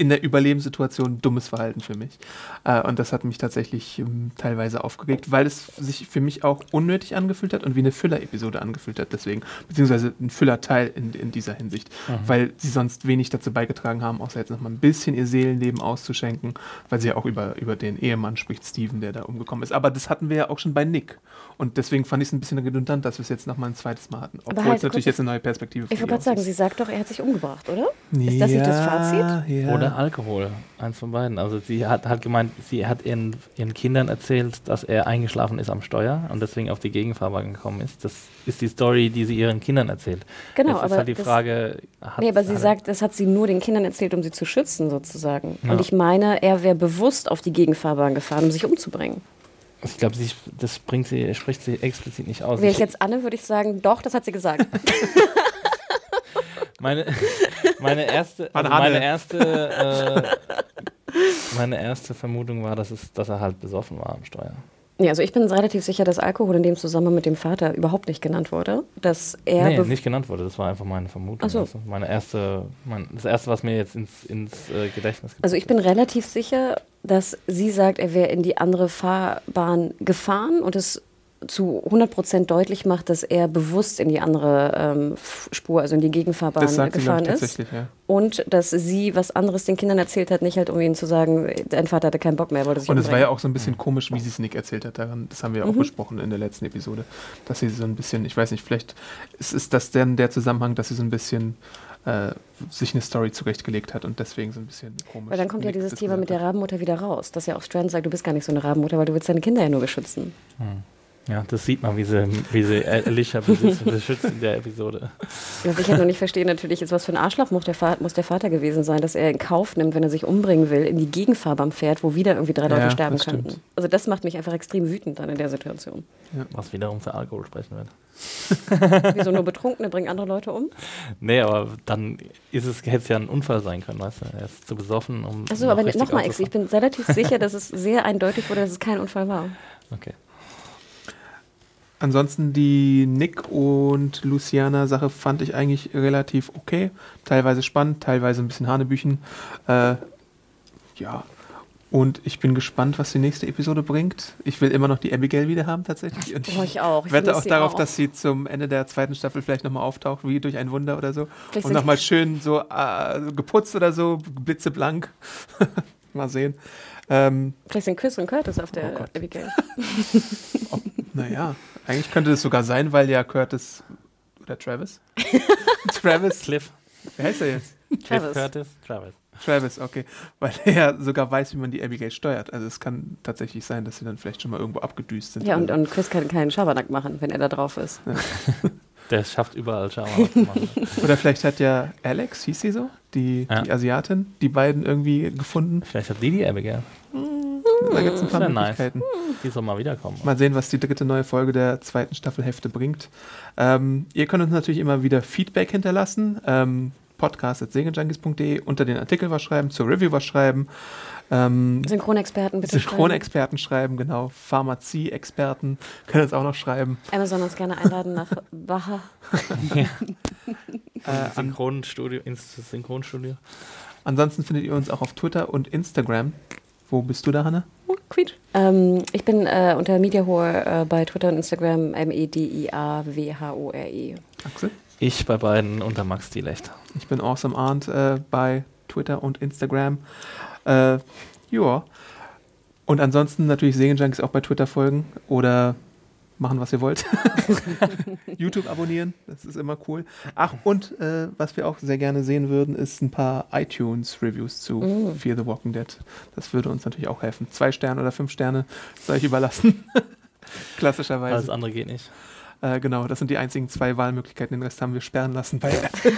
in der Überlebenssituation dummes Verhalten für mich. Äh, und das hat mich tatsächlich ähm, teilweise aufgeregt, weil es sich für mich auch unnötig angefühlt hat und wie eine Füller-Episode angefühlt hat, deswegen, beziehungsweise ein Füllerteil in, in dieser Hinsicht, mhm. weil sie sonst wenig dazu beigetragen haben, außer jetzt nochmal ein bisschen ihr Seelenleben auszuschenken, weil sie ja auch über, über den Ehemann spricht, Steven, der da umgekommen ist. Aber das hatten wir ja auch schon bei Nick. Und deswegen fand ich es ein bisschen redundant, dass wir es jetzt nochmal ein zweites Mal hatten. Obwohl halt, es natürlich jetzt eine neue Perspektive Ich wollte gerade sagen, sie sagt doch, er hat sich umgebracht, oder? Ja, ist das nicht das Fazit? Ja. Oder Alkohol, eins von beiden. Also sie hat, hat gemeint, sie hat ihren, ihren Kindern erzählt, dass er eingeschlafen ist am Steuer und deswegen auf die Gegenfahrbahn gekommen ist. Das ist die Story, die sie ihren Kindern erzählt. Genau, Jetzt aber ist halt die Frage. Nee, aber sie sagt, das hat sie nur den Kindern erzählt, um sie zu schützen, sozusagen. Ja. Und ich meine, er wäre bewusst auf die Gegenfahrbahn gefahren, um sich umzubringen. Ich glaube, das bringt sie, spricht sie explizit nicht aus. Wäre ich jetzt Anne, würde ich sagen, doch, das hat sie gesagt. meine, meine erste, also meine erste, äh, meine erste Vermutung war, dass, es, dass er halt besoffen war am Steuer. Ja, also ich bin relativ sicher, dass Alkohol in dem Zusammenhang mit dem Vater überhaupt nicht genannt wurde. Dass er nee, nicht genannt wurde, das war einfach meine Vermutung. So. Also meine erste, mein, das erste, was mir jetzt ins, ins äh, Gedächtnis kommt. Also ich bin relativ sicher, dass sie sagt, er wäre in die andere Fahrbahn gefahren und es zu 100% deutlich macht, dass er bewusst in die andere ähm, Spur, also in die Gegenfahrbahn gefahren ist. Ja. Und dass sie was anderes den Kindern erzählt hat, nicht halt um ihnen zu sagen, dein Vater hatte keinen Bock mehr. Wollte sich und es war ja auch so ein bisschen komisch, wie sie es Nick erzählt hat. Daran, das haben wir ja auch mhm. besprochen in der letzten Episode. Dass sie so ein bisschen, ich weiß nicht, vielleicht ist, ist das denn der Zusammenhang, dass sie so ein bisschen äh, sich eine Story zurechtgelegt hat und deswegen so ein bisschen komisch. Weil dann kommt ja dieses Thema mit der Rabenmutter wieder raus, dass ja auch Strand sagt, du bist gar nicht so eine Rabenmutter, weil du willst deine Kinder ja nur beschützen. Hm. Ja, das sieht man, wie sie, wie sie Alicia beschützt in der Episode. Was ich halt noch nicht verstehe, natürlich ist, was für ein Arschloch muss der, Vater, muss der Vater gewesen sein, dass er in Kauf nimmt, wenn er sich umbringen will, in die Gegenfahrbahn fährt, wo wieder irgendwie drei ja, Leute sterben könnten. Also das macht mich einfach extrem wütend dann in der Situation. Ja. Was wiederum für Alkohol sprechen wird. Wieso nur Betrunkene bringen andere Leute um? Nee, aber dann ist es, hätte es ja ein Unfall sein können, weißt du? Er ist zu besoffen, um. Achso, aber nochmal, ich bin relativ sicher, dass es sehr eindeutig wurde, dass es kein Unfall war. Okay. Ansonsten die Nick und Luciana Sache fand ich eigentlich relativ okay. Teilweise spannend, teilweise ein bisschen Hanebüchen. Äh, ja. Und ich bin gespannt, was die nächste Episode bringt. Ich will immer noch die Abigail wieder haben, tatsächlich. Und oh, ich auch. Ich wette auch darauf, auch. dass sie zum Ende der zweiten Staffel vielleicht nochmal auftaucht, wie durch ein Wunder oder so. Vielleicht und nochmal schön so äh, geputzt oder so, blitzeblank. mal sehen. Ähm, vielleicht sind Chris und Curtis auf der oh Abigail. oh, naja. Eigentlich könnte das sogar sein, weil ja Curtis oder Travis? Travis. Cliff. Wie heißt er jetzt? Travis. Cliff Curtis, Travis. Travis, okay. Weil er ja sogar weiß, wie man die Abigail steuert. Also es kann tatsächlich sein, dass sie dann vielleicht schon mal irgendwo abgedüst sind. Ja, und, und Chris kann keinen Schabernack machen, wenn er da drauf ist. Ja. Der schafft überall Schabernack zu machen. Oder vielleicht hat ja Alex, hieß sie so, die, ja. die Asiatin, die beiden irgendwie gefunden. Vielleicht hat die die Abigail. Hm. Da gibt es ein paar Möglichkeiten. Nice. Die soll mal wiederkommen. Mal sehen, was die dritte neue Folge der zweiten Staffelhälfte bringt. Ähm, ihr könnt uns natürlich immer wieder Feedback hinterlassen. Ähm, podcast.segenjunkies.de unter den Artikel was schreiben, zur Review was schreiben. Ähm, Synchronexperten bitte Synchronexperten schreiben. schreiben, genau. Pharmazie-Experten können uns auch noch schreiben. Amazon uns gerne einladen nach Baha. äh, Synchronstudio, Synchronstudio. Ansonsten findet ihr uns auch auf Twitter und Instagram. Wo bist du da, Hanna? Oh, Quietsch. Ähm, ich bin äh, unter Mediahore äh, bei Twitter und Instagram M-E-D-I-A-W-H-O-R-E. Axel? Ich bei beiden unter Max Dielecht. Ich bin Awesome Arndt äh, bei Twitter und Instagram. Äh, ja. Und ansonsten natürlich Segenjunkies auch bei Twitter folgen oder machen, was ihr wollt. YouTube abonnieren, das ist immer cool. Ach, und äh, was wir auch sehr gerne sehen würden, ist ein paar iTunes-Reviews zu mm. Fear the Walking Dead. Das würde uns natürlich auch helfen. Zwei Sterne oder fünf Sterne soll ich überlassen. Klassischerweise. Alles andere geht nicht. Äh, genau, das sind die einzigen zwei Wahlmöglichkeiten. Den Rest haben wir sperren lassen bei Apple.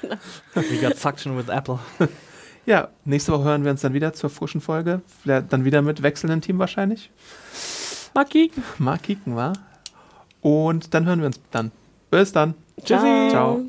genau. We got suction with Apple. Ja, nächste Woche hören wir uns dann wieder zur frischen Folge. Dann wieder mit wechselndem Team wahrscheinlich. Mal kicken. Mal kicken, wa? Und dann hören wir uns dann. Bis dann. Tschüssi. Ciao.